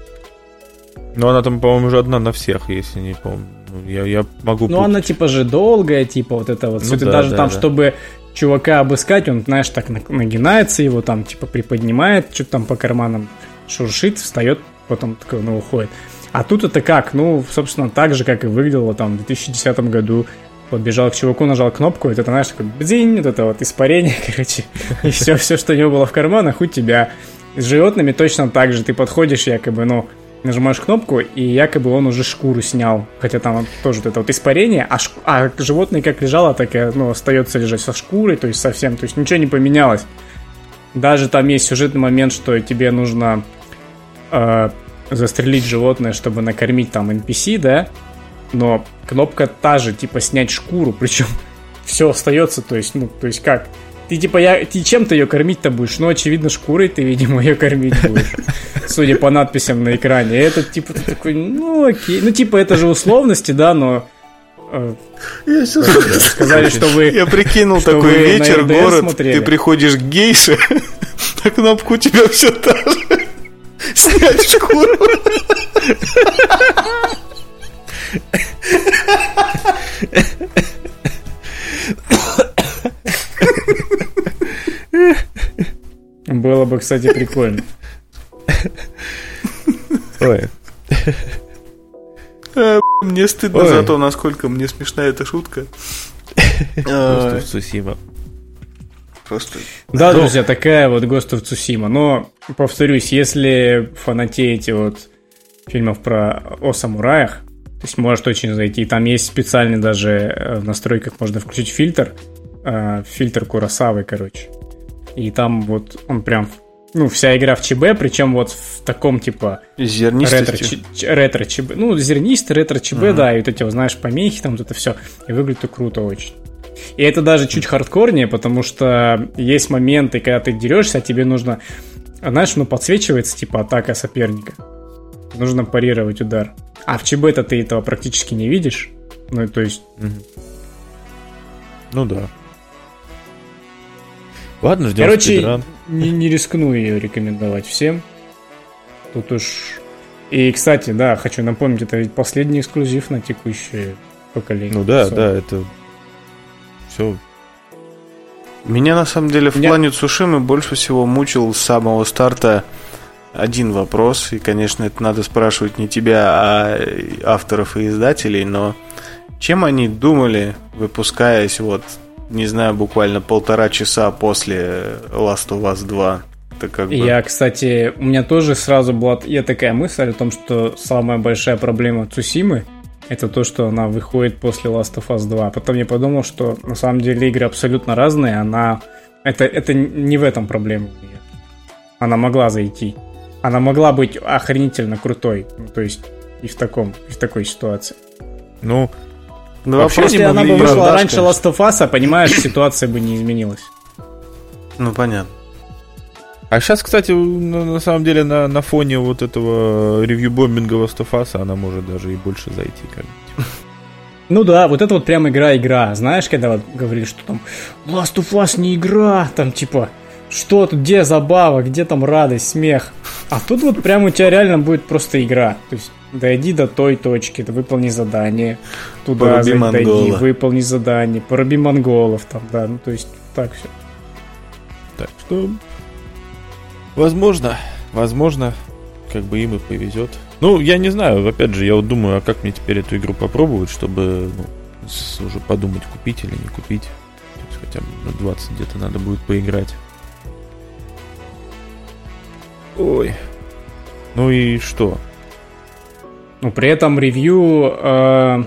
Но она там, по-моему, уже одна на всех, если не помню. Ну, Я, я могу Ну, она типа же долгая, типа вот это вот. Ну да, даже да, там, да. чтобы чувака обыскать, он, знаешь, так на- нагинается, его там типа приподнимает, что-то там по карманам шуршит, встает, потом такой, ну, уходит. А тут это как? Ну, собственно, так же, как и выглядело там в 2010 году. Подбежал к чуваку, нажал кнопку, и это, знаешь, такой бзинь, вот это вот испарение, короче. И все, все, что у него было в карманах, у тебя. С животными точно так же. Ты подходишь, якобы, ну, нажимаешь кнопку, и якобы он уже шкуру снял. Хотя там тоже вот это вот испарение, а, шку- а животное как лежало, так и ну, остается лежать со шкурой, то есть совсем, то есть ничего не поменялось. Даже там есть сюжетный момент, что тебе нужно э, застрелить животное, чтобы накормить там NPC, да, но кнопка та же, типа снять шкуру, причем все остается, то есть, ну, то есть как? Ты типа, я, ты чем-то ее кормить-то будешь? Ну, очевидно, шкурой ты, видимо, ее кормить будешь. Судя по надписям на экране. И это, типа, ты такой, ну, окей. Ну, типа, это же условности, да, но... э, Я сейчас Сказали, что вы... Я прикинул такой вечер, город, смотрели. ты приходишь к гейше, на кнопку у тебя все та же. Снять шкуру. Было бы, кстати, прикольно. Ой, А, Мне стыдно Ой. за то, насколько мне смешна эта шутка. А, просто в Цусима. Просто Да, друзья, такая вот of Tsushima. Но, повторюсь, если фанатеете вот фильмов про о самураях, то есть может очень зайти. Там есть специальный даже э, в настройках можно включить фильтр, э, фильтр Курасавы, короче. И там вот он прям, ну, вся игра в ЧБ, причем вот в таком типа ретро, зернистостью. ч- ретро ЧБ. Ну, зернистый ретро ЧБ, да, и вот эти, вот, знаешь, помехи, там вот это все. И выглядит это круто очень. И это даже чуть хардкорнее, потому что есть моменты, когда ты дерешься, а тебе нужно, а знаешь, ну, подсвечивается, типа, атака соперника. Нужно парировать удар. А в ЧБ-то ты этого практически не видишь. Ну, то есть. Ну да. Ладно, ждем короче, спидран. не, не рискну ее рекомендовать всем. Тут уж... И, кстати, да, хочу напомнить, это ведь последний эксклюзив на текущее поколение. Ну да, Sony. да, это все. Меня на самом деле в Меня- плане Цушимы больше всего мучил с самого старта один вопрос, и, конечно, это надо спрашивать не тебя, а авторов и издателей, но чем они думали, выпускаясь вот, не знаю, буквально полтора часа после Last of Us 2? Это как бы... Я, кстати, у меня тоже сразу была я такая мысль о том, что самая большая проблема Цусимы это то, что она выходит после Last of Us 2. Потом я подумал, что на самом деле игры абсолютно разные, она... Это, это не в этом проблема. Она могла зайти. Она могла быть охренительно крутой. Ну, то есть и в таком, и в такой ситуации. Ну, Ну, вообще Если не она бы вышла продаж, раньше конечно. Last of Us, понимаешь, ситуация бы не изменилась. Ну, понятно. а сейчас, кстати, на, на самом деле на, на фоне вот этого ревью-бомбинга Last of Us она может даже и больше зайти. Как бы. Ну да, вот это вот прям игра-игра. Знаешь, когда вот говорили, что там Last of Us не игра, там типа, что тут, где забава, где там радость, смех. А тут вот прям у тебя реально будет просто игра. То есть дойди до той точки, выполни задание, туда Поруби зайди, дойди, выполни задание, пороби монголов там, да, ну то есть так все. Так что, возможно, возможно, как бы им и повезет. Ну, я не знаю, опять же, я вот думаю, а как мне теперь эту игру попробовать, чтобы ну, уже подумать, купить или не купить. То есть хотя бы на 20 где-то надо будет поиграть. Ой. Ну и что? Ну, при этом ревью э,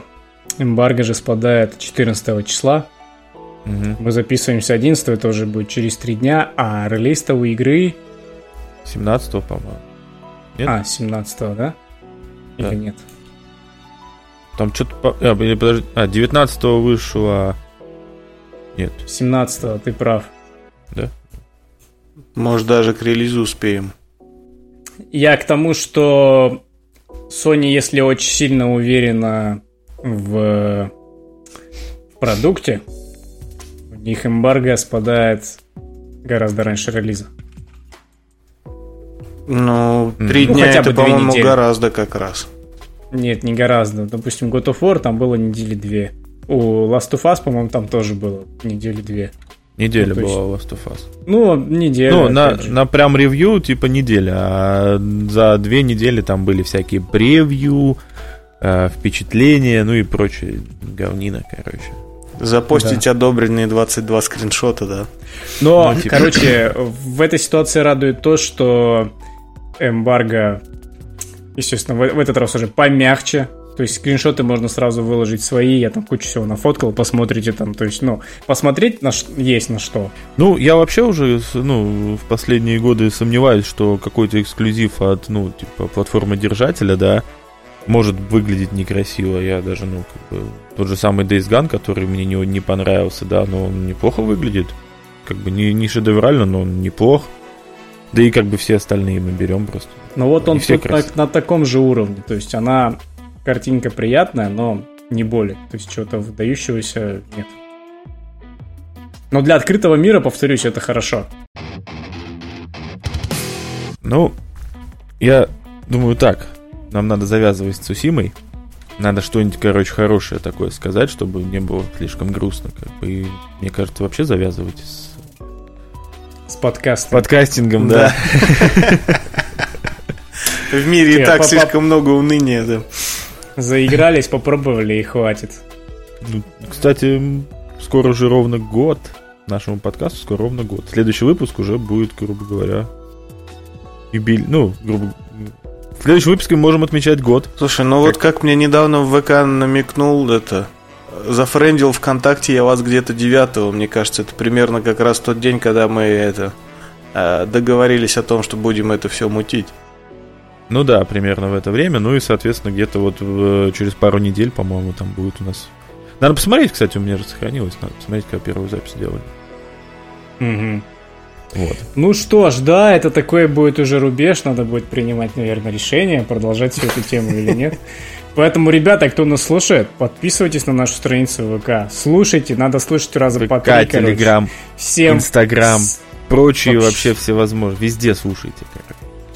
эмбарго же спадает 14 числа. Мгм. Мы записываемся 11 это уже будет через 3 дня, а релиз-то у игры 17 по-моему. Нет? А, 17 да? Или Да. нет? Там что-то... А, подожди, а, 19 вышло... Нет. 17 ты прав. Да? Может, даже к релизу успеем. Я к тому, что Sony, если очень сильно уверена в, в продукте, у них эмбарго спадает гораздо раньше релиза. Ну, три ну, дня хотя это, по-моему, гораздо как раз. Нет, не гораздо. Допустим, God of War там было недели две. У Last of Us, по-моему, там тоже было недели две. Неделя ну, была Last of Us. Ну, неделя. Ну, на, на прям ревью, типа неделя. А за две недели там были всякие превью, э, впечатления, ну и прочее говнина, короче. Запостить да. одобренные 22 скриншота, да. Но, ну, типа... короче, в этой ситуации радует то, что эмбарго, естественно, в, в этот раз уже помягче, то есть скриншоты можно сразу выложить свои, я там кучу всего нафоткал, посмотрите там, то есть, ну, посмотреть на ш... есть на что. Ну, я вообще уже, ну, в последние годы сомневаюсь, что какой-то эксклюзив от, ну, типа, платформы держателя, да, может выглядеть некрасиво. Я даже, ну, как бы, тот же самый Days Gone, который мне не, не понравился, да, но он неплохо выглядит. Как бы не, не шедеврально, но он неплох. Да и как бы все остальные мы берем просто. Ну вот он все на, на таком же уровне. То есть она картинка приятная, но не более. То есть чего-то выдающегося нет. Но для открытого мира, повторюсь, это хорошо. Ну, я думаю так. Нам надо завязывать с Цусимой. Надо что-нибудь, короче, хорошее такое сказать, чтобы не было слишком грустно. Как бы. И, мне кажется, вообще завязывать с... С подкастом. Подкастингом, да. В мире и так слишком много уныния, да. Заигрались, попробовали и хватит. Ну, кстати, скоро уже ровно год нашему подкасту, скоро ровно год. Следующий выпуск уже будет, грубо говоря, юбилей, ну, грубо в следующем выпуске мы можем отмечать год. Слушай, ну как... вот как мне недавно в ВК намекнул это, зафрендил ВКонтакте я вас где-то 9 мне кажется, это примерно как раз тот день, когда мы это э, договорились о том, что будем это все мутить. Ну да, примерно в это время. Ну и, соответственно, где-то вот в, через пару недель, по-моему, там будет у нас. Надо посмотреть, кстати, у меня же сохранилось. Надо посмотреть, как первую запись делали. Угу. Вот. Ну что ж, да, это такой будет уже рубеж. Надо будет принимать, наверное, решение, продолжать всю эту тему или нет. Поэтому, ребята, кто нас слушает, подписывайтесь на нашу страницу ВК. Слушайте, надо слушать раза по три, Телеграм, Всем... Инстаграм, прочие вообще всевозможные. Везде слушайте,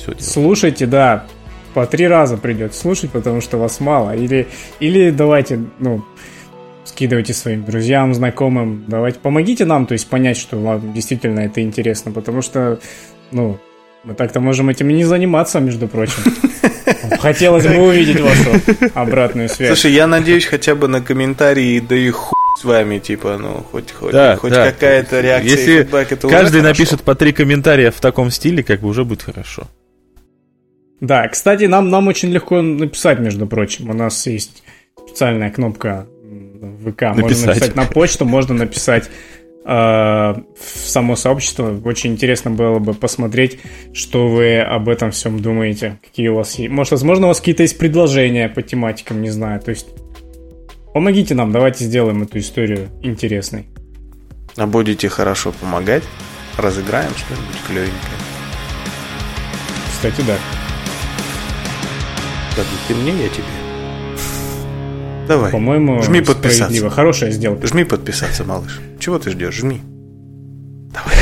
все делать. Слушайте, да, по три раза придется слушать, потому что вас мало. Или, или давайте, ну, скидывайте своим друзьям, знакомым, давайте помогите нам, то есть понять, что вам действительно это интересно, потому что, ну, мы так-то можем этим и не заниматься, между прочим. Хотелось бы увидеть вашу обратную связь. Слушай, я надеюсь хотя бы на комментарии, да и хуй с вами, типа, ну, хоть, хоть, да, хоть да. какая-то реакция. Если фидбэк, это каждый напишет по три комментария в таком стиле, как бы уже будет хорошо. Да, кстати, нам, нам очень легко написать, между прочим. У нас есть специальная кнопка в ВК. Написать. Можно написать на почту, можно написать э, в само сообщество. Очень интересно было бы посмотреть, что вы об этом всем думаете. Какие у вас есть. Может, возможно, у вас какие-то есть предложения по тематикам, не знаю. То есть помогите нам, давайте сделаем эту историю интересной. А будете хорошо помогать? Разыграем что-нибудь клевенькое. Кстати, да. Ладно, ты мне, я тебе. Давай. По-моему, жми подписаться. Хорошая сделка. Жми подписаться, малыш. Чего ты ждешь? Жми. Давай.